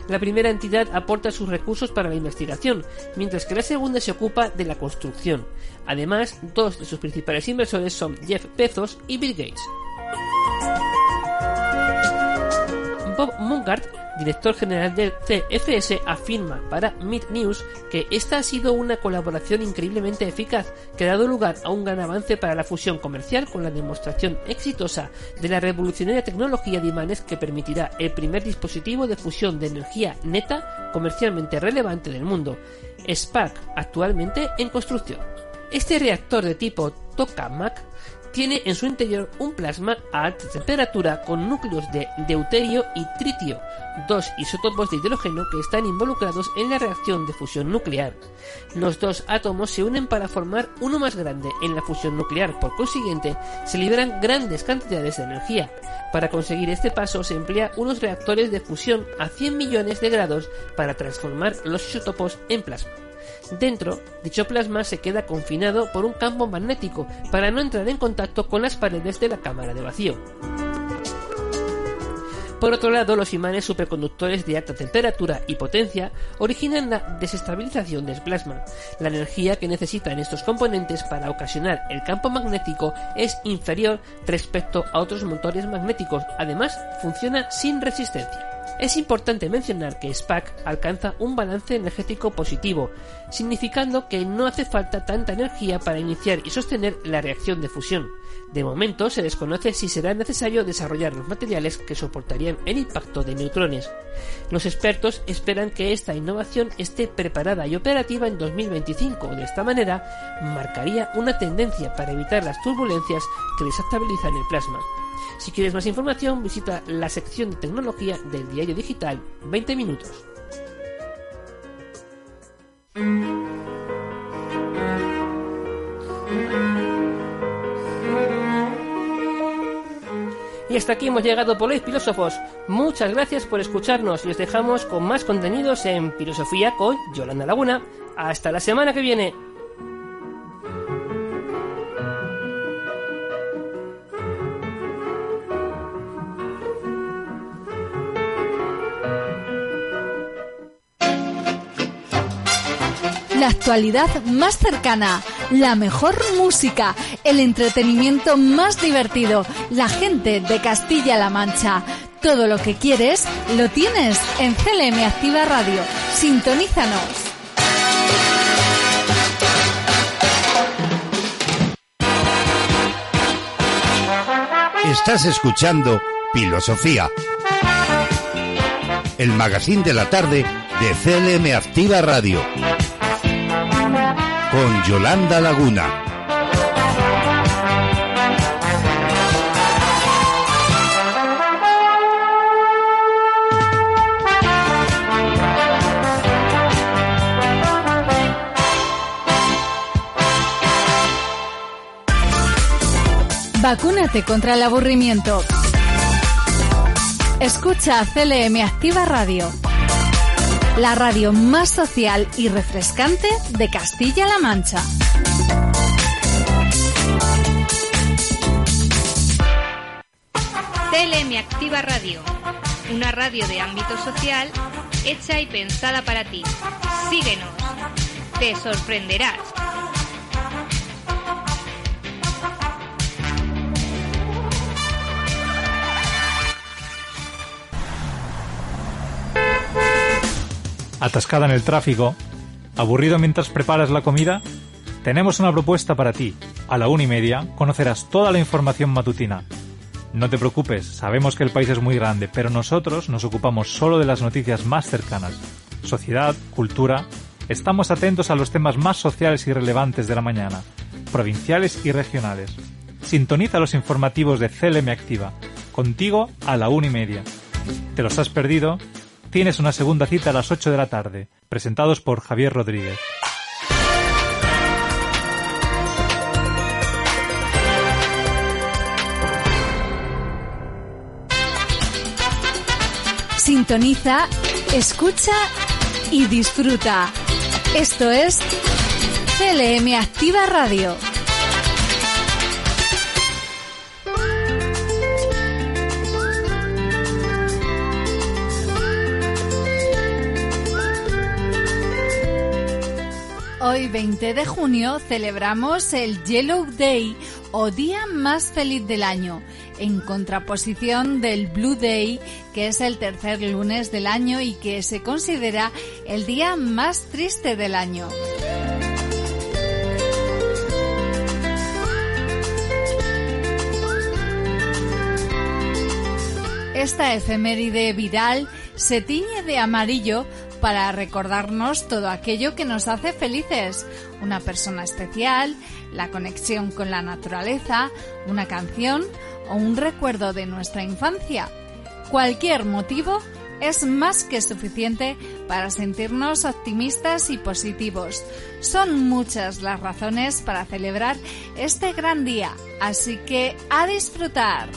La primera entidad aporta sus recursos para la investigación, mientras que la segunda se ocupa de la construcción. Además, dos de sus principales inversores son Jeff Bezos y Bill Gates. Bob Mungard, director general del CFS, afirma para Mid News que esta ha sido una colaboración increíblemente eficaz que ha dado lugar a un gran avance para la fusión comercial con la demostración exitosa de la revolucionaria tecnología de imanes que permitirá el primer dispositivo de fusión de energía neta comercialmente relevante del mundo, Spark, actualmente en construcción. Este reactor de tipo tokamak tiene en su interior un plasma a alta temperatura con núcleos de deuterio y tritio, dos isótopos de hidrógeno que están involucrados en la reacción de fusión nuclear. Los dos átomos se unen para formar uno más grande en la fusión nuclear, por consiguiente, se liberan grandes cantidades de energía. Para conseguir este paso se emplea unos reactores de fusión a 100 millones de grados para transformar los isótopos en plasma. Dentro, dicho plasma se queda confinado por un campo magnético para no entrar en contacto con las paredes de la cámara de vacío. Por otro lado, los imanes superconductores de alta temperatura y potencia originan la desestabilización del plasma. La energía que necesitan estos componentes para ocasionar el campo magnético es inferior respecto a otros motores magnéticos. Además, funciona sin resistencia. Es importante mencionar que SPAC alcanza un balance energético positivo, significando que no hace falta tanta energía para iniciar y sostener la reacción de fusión. De momento se desconoce si será necesario desarrollar los materiales que soportarían el impacto de neutrones. Los expertos esperan que esta innovación esté preparada y operativa en 2025. De esta manera, marcaría una tendencia para evitar las turbulencias que desestabilizan el plasma. Si quieres más información, visita la sección de tecnología del diario digital 20 minutos. Y hasta aquí hemos llegado hoy, filósofos. Muchas gracias por escucharnos y os dejamos con más contenidos en Filosofía con Yolanda Laguna. Hasta la semana que viene. La actualidad más cercana, la mejor música, el entretenimiento más divertido, la gente de Castilla-La Mancha. Todo lo que quieres lo tienes en CLM Activa Radio. Sintonízanos. Estás escuchando Filosofía, el magazine de la tarde de CLM Activa Radio, con Yolanda Laguna. Vacúnate contra el aburrimiento. Escucha CLM Activa Radio, la radio más social y refrescante de Castilla-La Mancha. CLM Activa Radio, una radio de ámbito social hecha y pensada para ti. Síguenos, te sorprenderás. ¿Atascada en el tráfico? ¿Aburrido mientras preparas la comida? Tenemos una propuesta para ti. A la una y media conocerás toda la información matutina. No te preocupes, sabemos que el país es muy grande, pero nosotros nos ocupamos solo de las noticias más cercanas. Sociedad, cultura. Estamos atentos a los temas más sociales y relevantes de la mañana, provinciales y regionales. Sintoniza los informativos de CLM Activa, contigo a la una y media. ¿Te los has perdido? Tienes una segunda cita a las 8 de la tarde, presentados por Javier Rodríguez. Sintoniza, escucha y disfruta. Esto es CLM Activa Radio. Hoy 20 de junio celebramos el Yellow Day o día más feliz del año, en contraposición del Blue Day, que es el tercer lunes del año y que se considera el día más triste del año. Esta efeméride viral se tiñe de amarillo para recordarnos todo aquello que nos hace felices, una persona especial, la conexión con la naturaleza, una canción o un recuerdo de nuestra infancia. Cualquier motivo es más que suficiente para sentirnos optimistas y positivos. Son muchas las razones para celebrar este gran día, así que a disfrutar.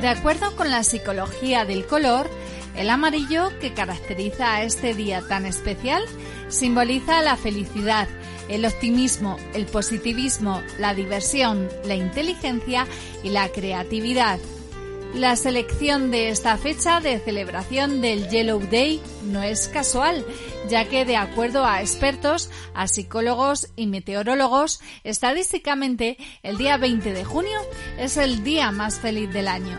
De acuerdo con la psicología del color, el amarillo que caracteriza a este día tan especial simboliza la felicidad, el optimismo, el positivismo, la diversión, la inteligencia y la creatividad. La selección de esta fecha de celebración del Yellow Day no es casual, ya que de acuerdo a expertos, a psicólogos y meteorólogos, estadísticamente el día 20 de junio es el día más feliz del año.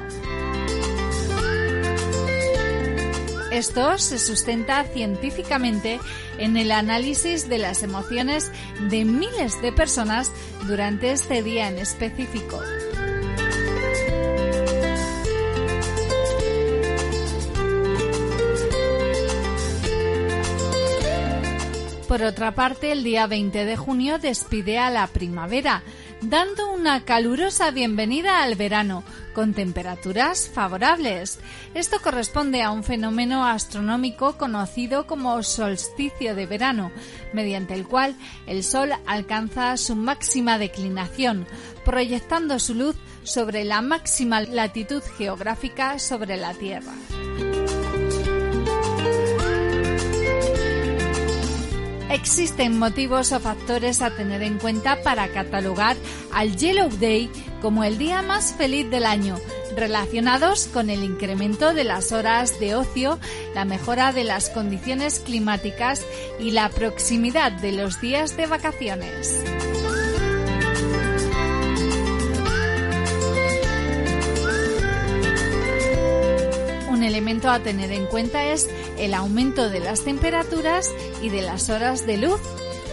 Esto se sustenta científicamente en el análisis de las emociones de miles de personas durante este día en específico. Por otra parte, el día 20 de junio despide a la primavera, dando una calurosa bienvenida al verano, con temperaturas favorables. Esto corresponde a un fenómeno astronómico conocido como solsticio de verano, mediante el cual el Sol alcanza su máxima declinación, proyectando su luz sobre la máxima latitud geográfica sobre la Tierra. Existen motivos o factores a tener en cuenta para catalogar al Yellow Day como el día más feliz del año, relacionados con el incremento de las horas de ocio, la mejora de las condiciones climáticas y la proximidad de los días de vacaciones. Elemento a tener en cuenta es el aumento de las temperaturas y de las horas de luz.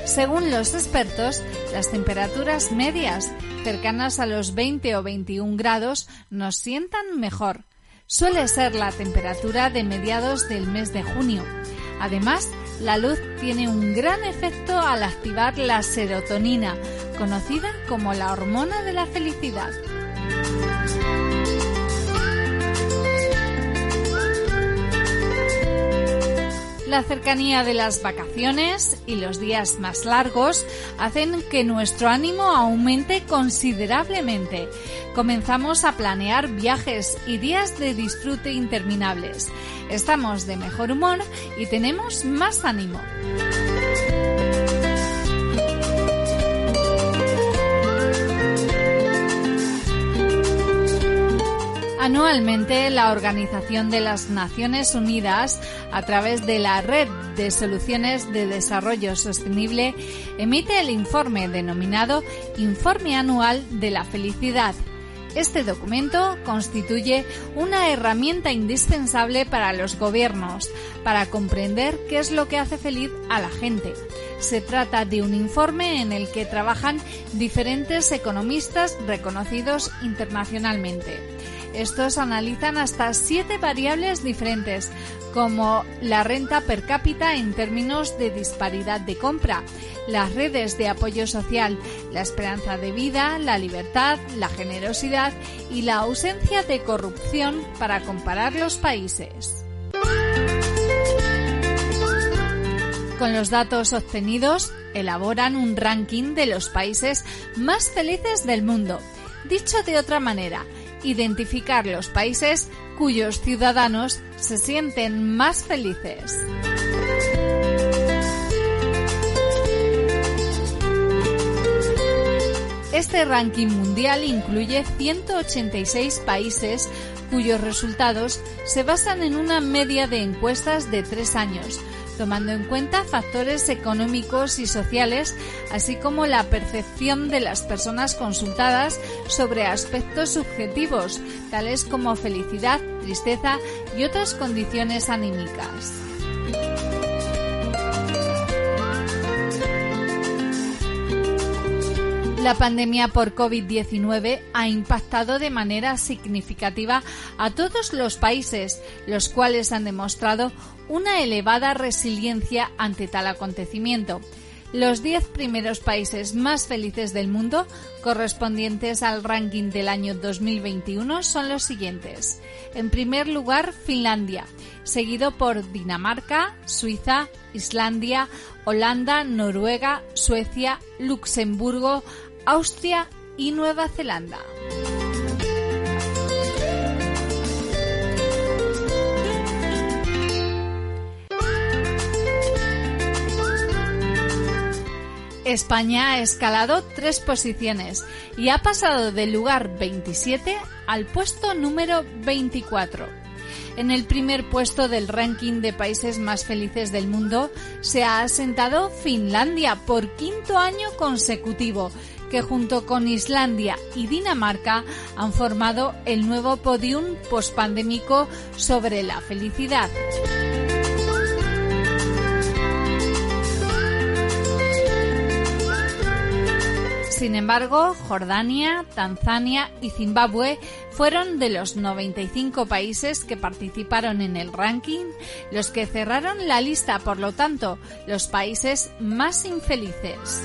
Según los expertos, las temperaturas medias cercanas a los 20 o 21 grados nos sientan mejor. Suele ser la temperatura de mediados del mes de junio. Además, la luz tiene un gran efecto al activar la serotonina, conocida como la hormona de la felicidad. La cercanía de las vacaciones y los días más largos hacen que nuestro ánimo aumente considerablemente. Comenzamos a planear viajes y días de disfrute interminables. Estamos de mejor humor y tenemos más ánimo. Anualmente, la Organización de las Naciones Unidas, a través de la Red de Soluciones de Desarrollo Sostenible, emite el informe denominado Informe Anual de la Felicidad. Este documento constituye una herramienta indispensable para los gobiernos para comprender qué es lo que hace feliz a la gente. Se trata de un informe en el que trabajan diferentes economistas reconocidos internacionalmente. Estos analizan hasta siete variables diferentes, como la renta per cápita en términos de disparidad de compra, las redes de apoyo social, la esperanza de vida, la libertad, la generosidad y la ausencia de corrupción para comparar los países. Con los datos obtenidos, elaboran un ranking de los países más felices del mundo. Dicho de otra manera, identificar los países cuyos ciudadanos se sienten más felices. Este ranking mundial incluye 186 países cuyos resultados se basan en una media de encuestas de tres años, tomando en cuenta factores económicos y sociales, así como la percepción de las personas consultadas sobre aspectos subjetivos, tales como felicidad, tristeza y otras condiciones anímicas. La pandemia por COVID-19 ha impactado de manera significativa a todos los países, los cuales han demostrado una elevada resiliencia ante tal acontecimiento. Los 10 primeros países más felices del mundo, correspondientes al ranking del año 2021, son los siguientes. En primer lugar, Finlandia, seguido por Dinamarca, Suiza, Islandia, Holanda, Noruega, Suecia, Luxemburgo, Austria y Nueva Zelanda. España ha escalado tres posiciones y ha pasado del lugar 27 al puesto número 24. En el primer puesto del ranking de países más felices del mundo se ha asentado Finlandia por quinto año consecutivo, que junto con Islandia y Dinamarca han formado el nuevo podium pospandémico sobre la felicidad. Sin embargo, Jordania, Tanzania y Zimbabue fueron de los 95 países que participaron en el ranking los que cerraron la lista, por lo tanto, los países más infelices.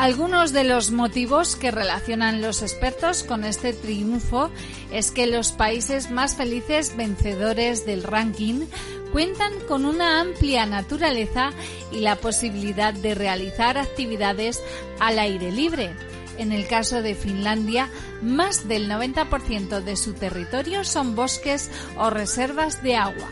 Algunos de los motivos que relacionan los expertos con este triunfo es que los países más felices vencedores del ranking cuentan con una amplia naturaleza y la posibilidad de realizar actividades al aire libre. En el caso de Finlandia, más del 90% de su territorio son bosques o reservas de agua.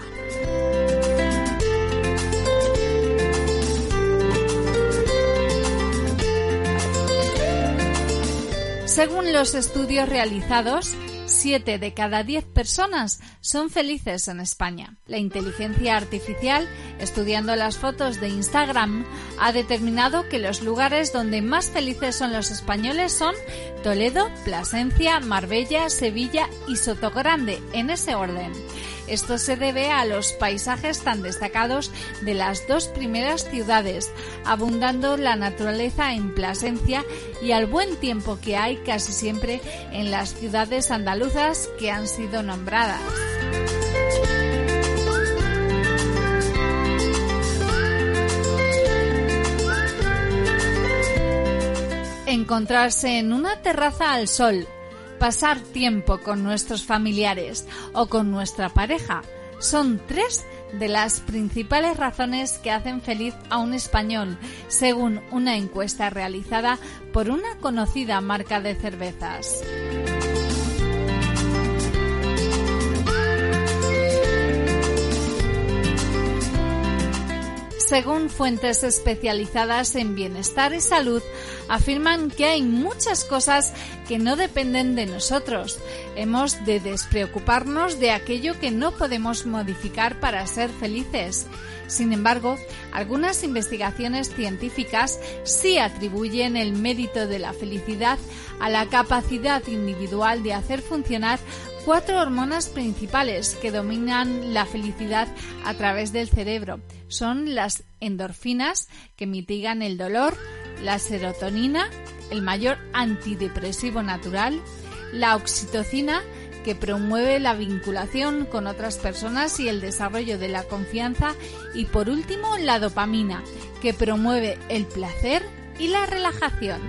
Según los estudios realizados, 7 de cada 10 personas son felices en España. La inteligencia artificial, estudiando las fotos de Instagram, ha determinado que los lugares donde más felices son los españoles son Toledo, Plasencia, Marbella, Sevilla y Sotogrande, en ese orden. Esto se debe a los paisajes tan destacados de las dos primeras ciudades, abundando la naturaleza en Plasencia y al buen tiempo que hay casi siempre en las ciudades andaluzas que han sido nombradas. Encontrarse en una terraza al sol, pasar tiempo con nuestros familiares o con nuestra pareja son tres de las principales razones que hacen feliz a un español, según una encuesta realizada por una conocida marca de cervezas. Según fuentes especializadas en bienestar y salud, afirman que hay muchas cosas que no dependen de nosotros. Hemos de despreocuparnos de aquello que no podemos modificar para ser felices. Sin embargo, algunas investigaciones científicas sí atribuyen el mérito de la felicidad a la capacidad individual de hacer funcionar cuatro hormonas principales que dominan la felicidad a través del cerebro. Son las endorfinas, que mitigan el dolor, la serotonina, el mayor antidepresivo natural, la oxitocina, que promueve la vinculación con otras personas y el desarrollo de la confianza, y por último la dopamina, que promueve el placer y la relajación.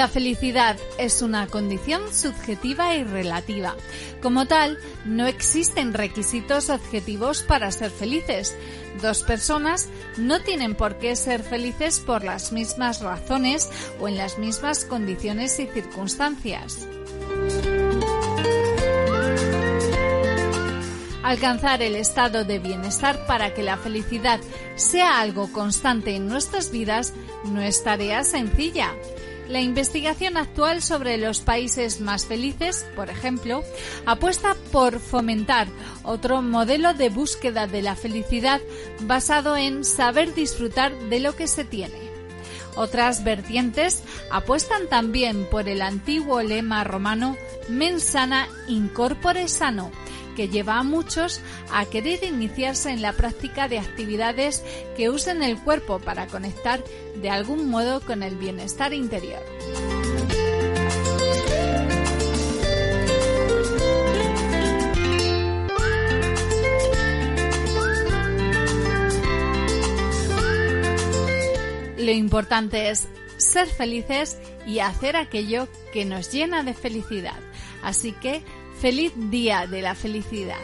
La felicidad es una condición subjetiva y relativa. Como tal, no existen requisitos objetivos para ser felices. Dos personas no tienen por qué ser felices por las mismas razones o en las mismas condiciones y circunstancias. Alcanzar el estado de bienestar para que la felicidad sea algo constante en nuestras vidas no es tarea sencilla. La investigación actual sobre los países más felices, por ejemplo, apuesta por fomentar otro modelo de búsqueda de la felicidad basado en saber disfrutar de lo que se tiene. Otras vertientes apuestan también por el antiguo lema romano mens sana incorpore sano, que lleva a muchos a querer iniciarse en la práctica de actividades que usen el cuerpo para conectar de algún modo con el bienestar interior. Lo importante es ser felices y hacer aquello que nos llena de felicidad. Así que Feliz Día de la Felicidad.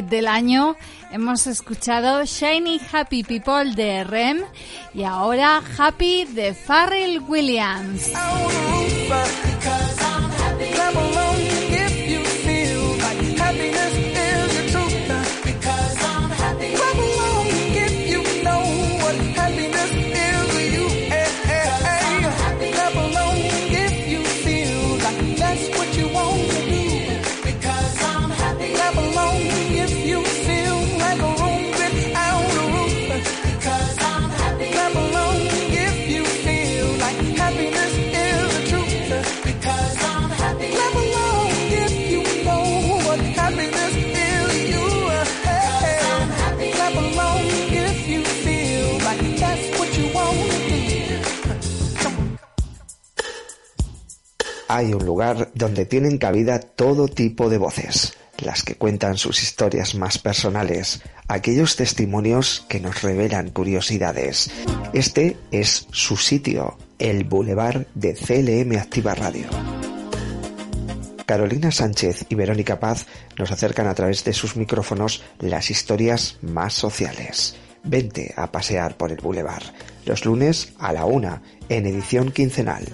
Del año hemos escuchado Shiny Happy People de Rem y ahora Happy de Pharrell Williams. Hay un lugar donde tienen cabida todo tipo de voces, las que cuentan sus historias más personales, aquellos testimonios que nos revelan curiosidades. Este es su sitio, el Boulevard de CLM Activa Radio. Carolina Sánchez y Verónica Paz nos acercan a través de sus micrófonos las historias más sociales. Vente a pasear por el Boulevard, los lunes a la una, en edición quincenal.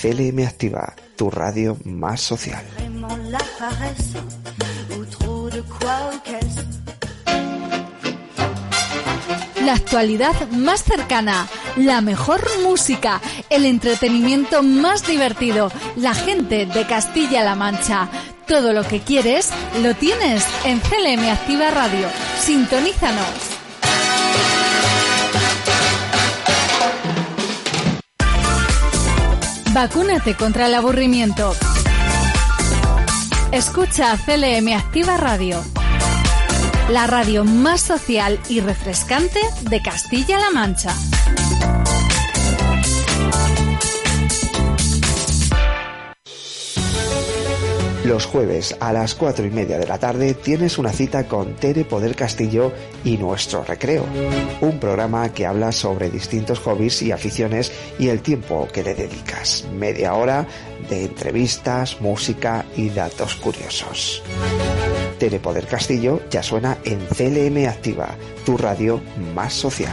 CLM Activa, tu radio más social. La actualidad más cercana, la mejor música, el entretenimiento más divertido, la gente de Castilla-La Mancha. Todo lo que quieres lo tienes en CLM Activa Radio. Sintonízanos. Vacúnate contra el aburrimiento. Escucha CLM Activa Radio. La radio más social y refrescante de Castilla-La Mancha. Los jueves a las cuatro y media de la tarde tienes una cita con Tere Poder Castillo y Nuestro Recreo, un programa que habla sobre distintos hobbies y aficiones y el tiempo que le dedicas. Media hora de entrevistas, música y datos curiosos. Tere Poder Castillo ya suena en CLM Activa, tu radio más social.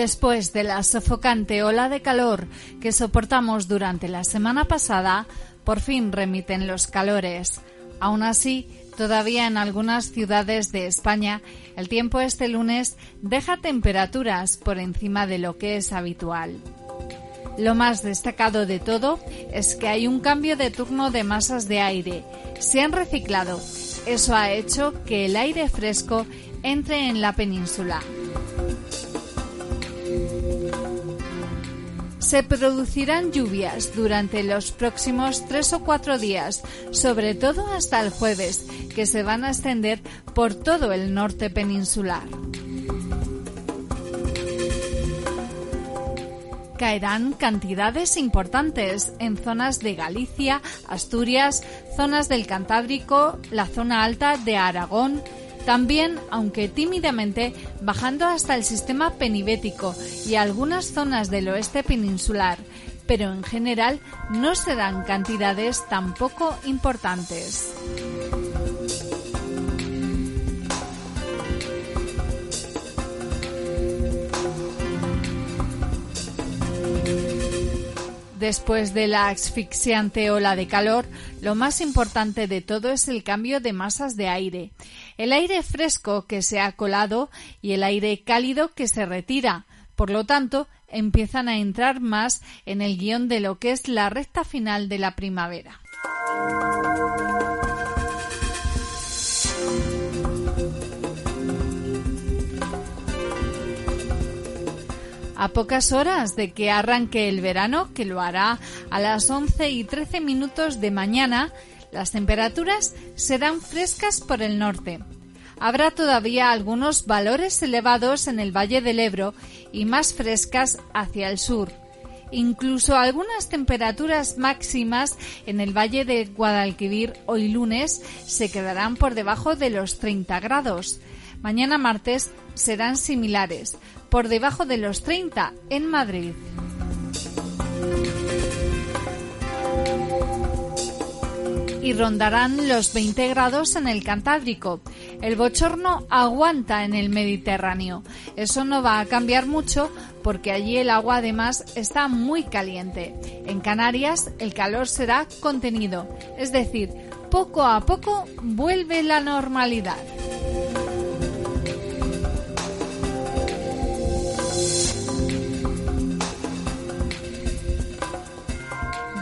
Después de la sofocante ola de calor que soportamos durante la semana pasada, por fin remiten los calores. Aún así, todavía en algunas ciudades de España, el tiempo este lunes deja temperaturas por encima de lo que es habitual. Lo más destacado de todo es que hay un cambio de turno de masas de aire. Se han reciclado. Eso ha hecho que el aire fresco entre en la península. Se producirán lluvias durante los próximos tres o cuatro días, sobre todo hasta el jueves, que se van a extender por todo el norte peninsular. caerán cantidades importantes en zonas de Galicia, Asturias, zonas del Cantábrico, la zona alta de Aragón, también, aunque tímidamente, bajando hasta el sistema penibético y algunas zonas del oeste peninsular, pero en general no serán cantidades tampoco importantes. Después de la asfixiante ola de calor, lo más importante de todo es el cambio de masas de aire. El aire fresco que se ha colado y el aire cálido que se retira. Por lo tanto, empiezan a entrar más en el guion de lo que es la recta final de la primavera. A pocas horas de que arranque el verano, que lo hará a las 11 y 13 minutos de mañana, las temperaturas serán frescas por el norte. Habrá todavía algunos valores elevados en el Valle del Ebro y más frescas hacia el sur. Incluso algunas temperaturas máximas en el Valle de Guadalquivir hoy lunes se quedarán por debajo de los 30 grados. Mañana martes serán similares, por debajo de los 30 en Madrid. y rondarán los 20 grados en el Cantábrico. El bochorno aguanta en el Mediterráneo. Eso no va a cambiar mucho porque allí el agua además está muy caliente. En Canarias el calor será contenido, es decir, poco a poco vuelve la normalidad.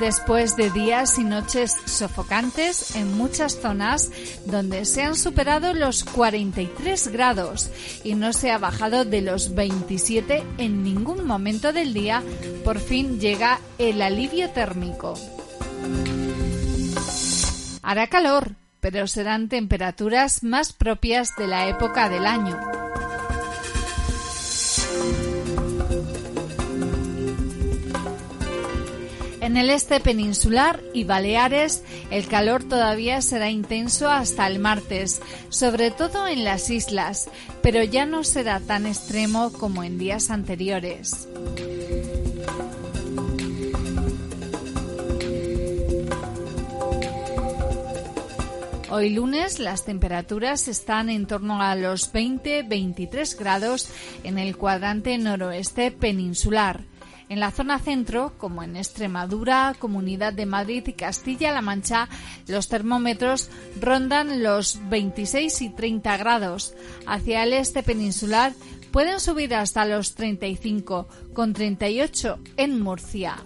Después de días y noches sofocantes en muchas zonas donde se han superado los 43 grados y no se ha bajado de los 27 en ningún momento del día, por fin llega el alivio térmico. Hará calor, pero serán temperaturas más propias de la época del año. En el este peninsular y Baleares el calor todavía será intenso hasta el martes, sobre todo en las islas, pero ya no será tan extremo como en días anteriores. Hoy lunes las temperaturas están en torno a los 20-23 grados en el cuadrante noroeste peninsular. En la zona centro, como en Extremadura, Comunidad de Madrid y Castilla-La Mancha, los termómetros rondan los 26 y 30 grados. Hacia el este peninsular pueden subir hasta los 35, con 38 en Murcia.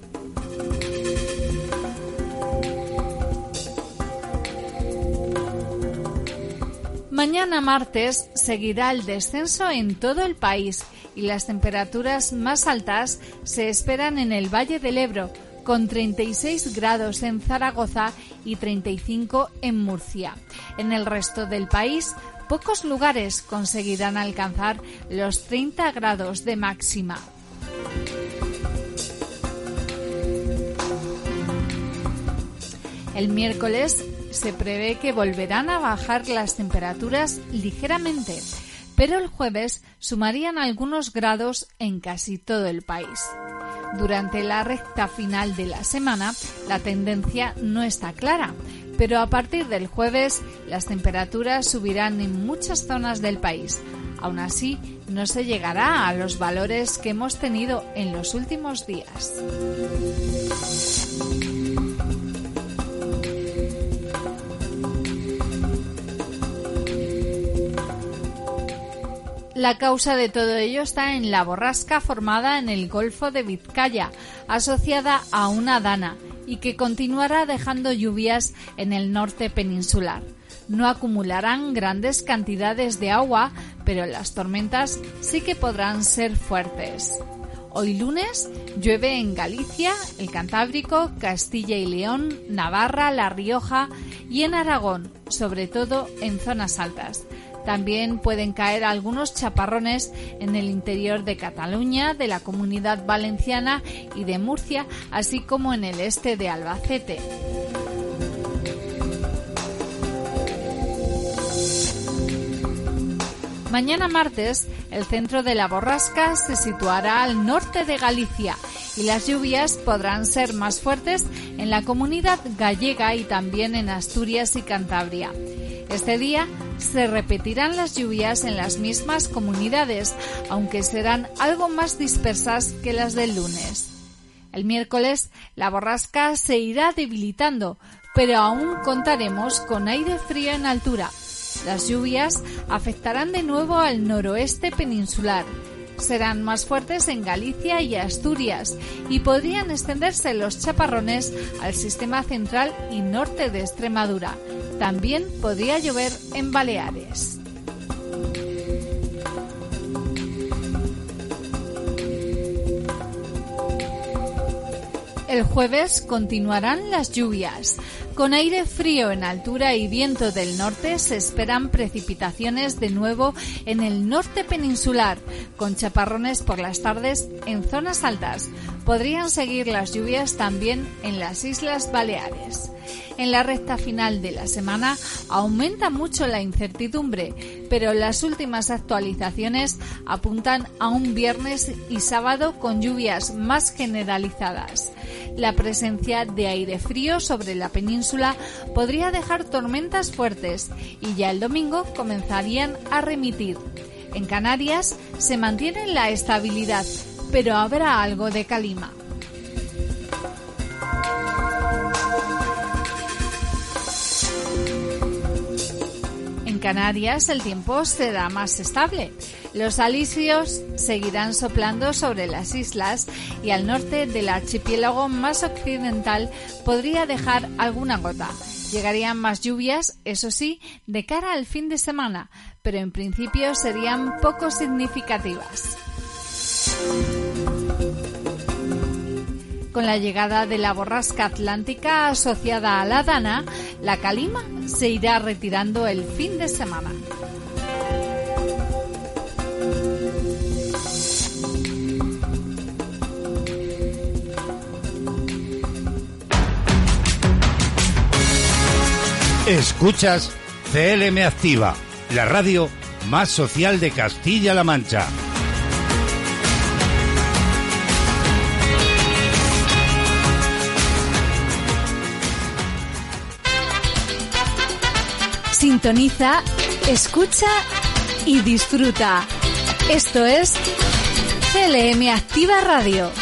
Mañana martes seguirá el descenso en todo el país y las temperaturas más altas se esperan en el Valle del Ebro, con 36 grados en Zaragoza y 35 en Murcia. En el resto del país, pocos lugares conseguirán alcanzar los 30 grados de máxima. El miércoles se prevé que volverán a bajar las temperaturas ligeramente pero el jueves sumarían algunos grados en casi todo el país. Durante la recta final de la semana, la tendencia no está clara, pero a partir del jueves las temperaturas subirán en muchas zonas del país. Aún así, no se llegará a los valores que hemos tenido en los últimos días. La causa de todo ello está en la borrasca formada en el Golfo de Vizcaya, asociada a una dana, y que continuará dejando lluvias en el norte peninsular. No acumularán grandes cantidades de agua, pero las tormentas sí que podrán ser fuertes. Hoy lunes llueve en Galicia, el Cantábrico, Castilla y León, Navarra, La Rioja y en Aragón, sobre todo en zonas altas También pueden caer algunos chaparrones en el interior de Cataluña, de la comunidad valenciana y de Murcia, así como en el este de Albacete. Mañana martes, el centro de la borrasca se situará al norte de Galicia y las lluvias podrán ser más fuertes en la comunidad gallega y también en Asturias y Cantabria. Este día se repetirán las lluvias en las mismas comunidades, aunque serán algo más dispersas que las del lunes. El miércoles la borrasca se irá debilitando, pero aún contaremos con aire frío en altura. Las lluvias afectarán de nuevo al noroeste peninsular. Serán más fuertes en Galicia y Asturias y podrían extenderse los chaparrones al sistema central y norte de Extremadura. También podría llover en Baleares. El jueves continuarán las lluvias. Con aire frío en altura y viento del norte se esperan precipitaciones de nuevo en el norte peninsular, con chaparrones por las tardes en zonas altas. Podrían seguir las lluvias también en las Islas Baleares. En la recta final de la semana aumenta mucho la incertidumbre, pero las últimas actualizaciones apuntan a un viernes y sábado con lluvias más generalizadas. La presencia de aire frío sobre la península podría dejar tormentas fuertes y ya el domingo comenzarían a remitir. En Canarias se mantiene la estabilidad, pero habrá algo de calima. En Canarias el tiempo será más estable. Los alisios seguirán soplando sobre las islas y al norte del archipiélago más occidental podría dejar alguna gota. Llegarían más lluvias, eso sí, de cara al fin de semana, pero en principio serían poco significativas. Con la llegada de la borrasca atlántica asociada a la Dana, la calima se irá retirando el fin de semana. Escuchas CLM Activa, la radio más social de Castilla-La Mancha. Sintoniza, escucha y disfruta. Esto es CLM Activa Radio.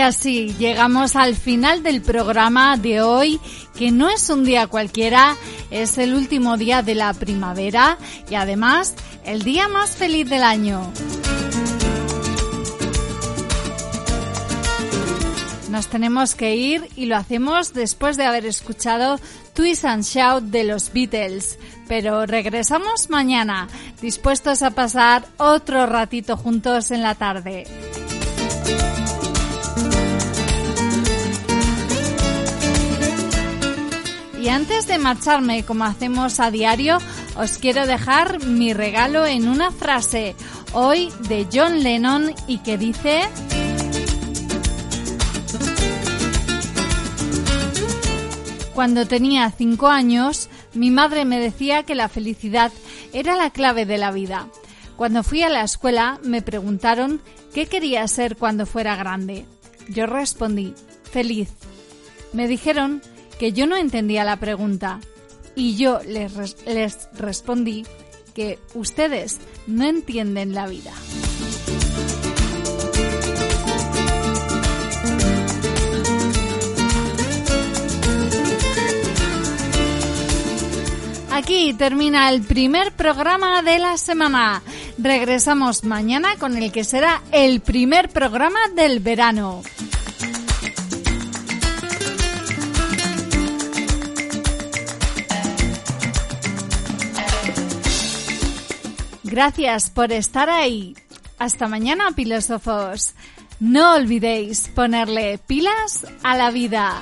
Así llegamos al final del programa de hoy, que no es un día cualquiera, es el último día de la primavera y además el día más feliz del año. Nos tenemos que ir y lo hacemos después de haber escuchado Twist and Shout de los Beatles. Pero regresamos mañana, dispuestos a pasar otro ratito juntos en la tarde. Y antes de marcharme, como hacemos a diario, os quiero dejar mi regalo en una frase, hoy de John Lennon y que dice... Cuando tenía cinco años, mi madre me decía que la felicidad era la clave de la vida. Cuando fui a la escuela me preguntaron qué quería ser cuando fuera grande. Yo respondí, feliz. Me dijeron que yo no entendía la pregunta y yo les, les respondí que ustedes no entienden la vida. Aquí termina el primer programa de la semana. Regresamos mañana con el que será el primer programa del verano. Gracias por estar ahí. Hasta mañana, filósofos. No olvidéis ponerle pilas a la vida.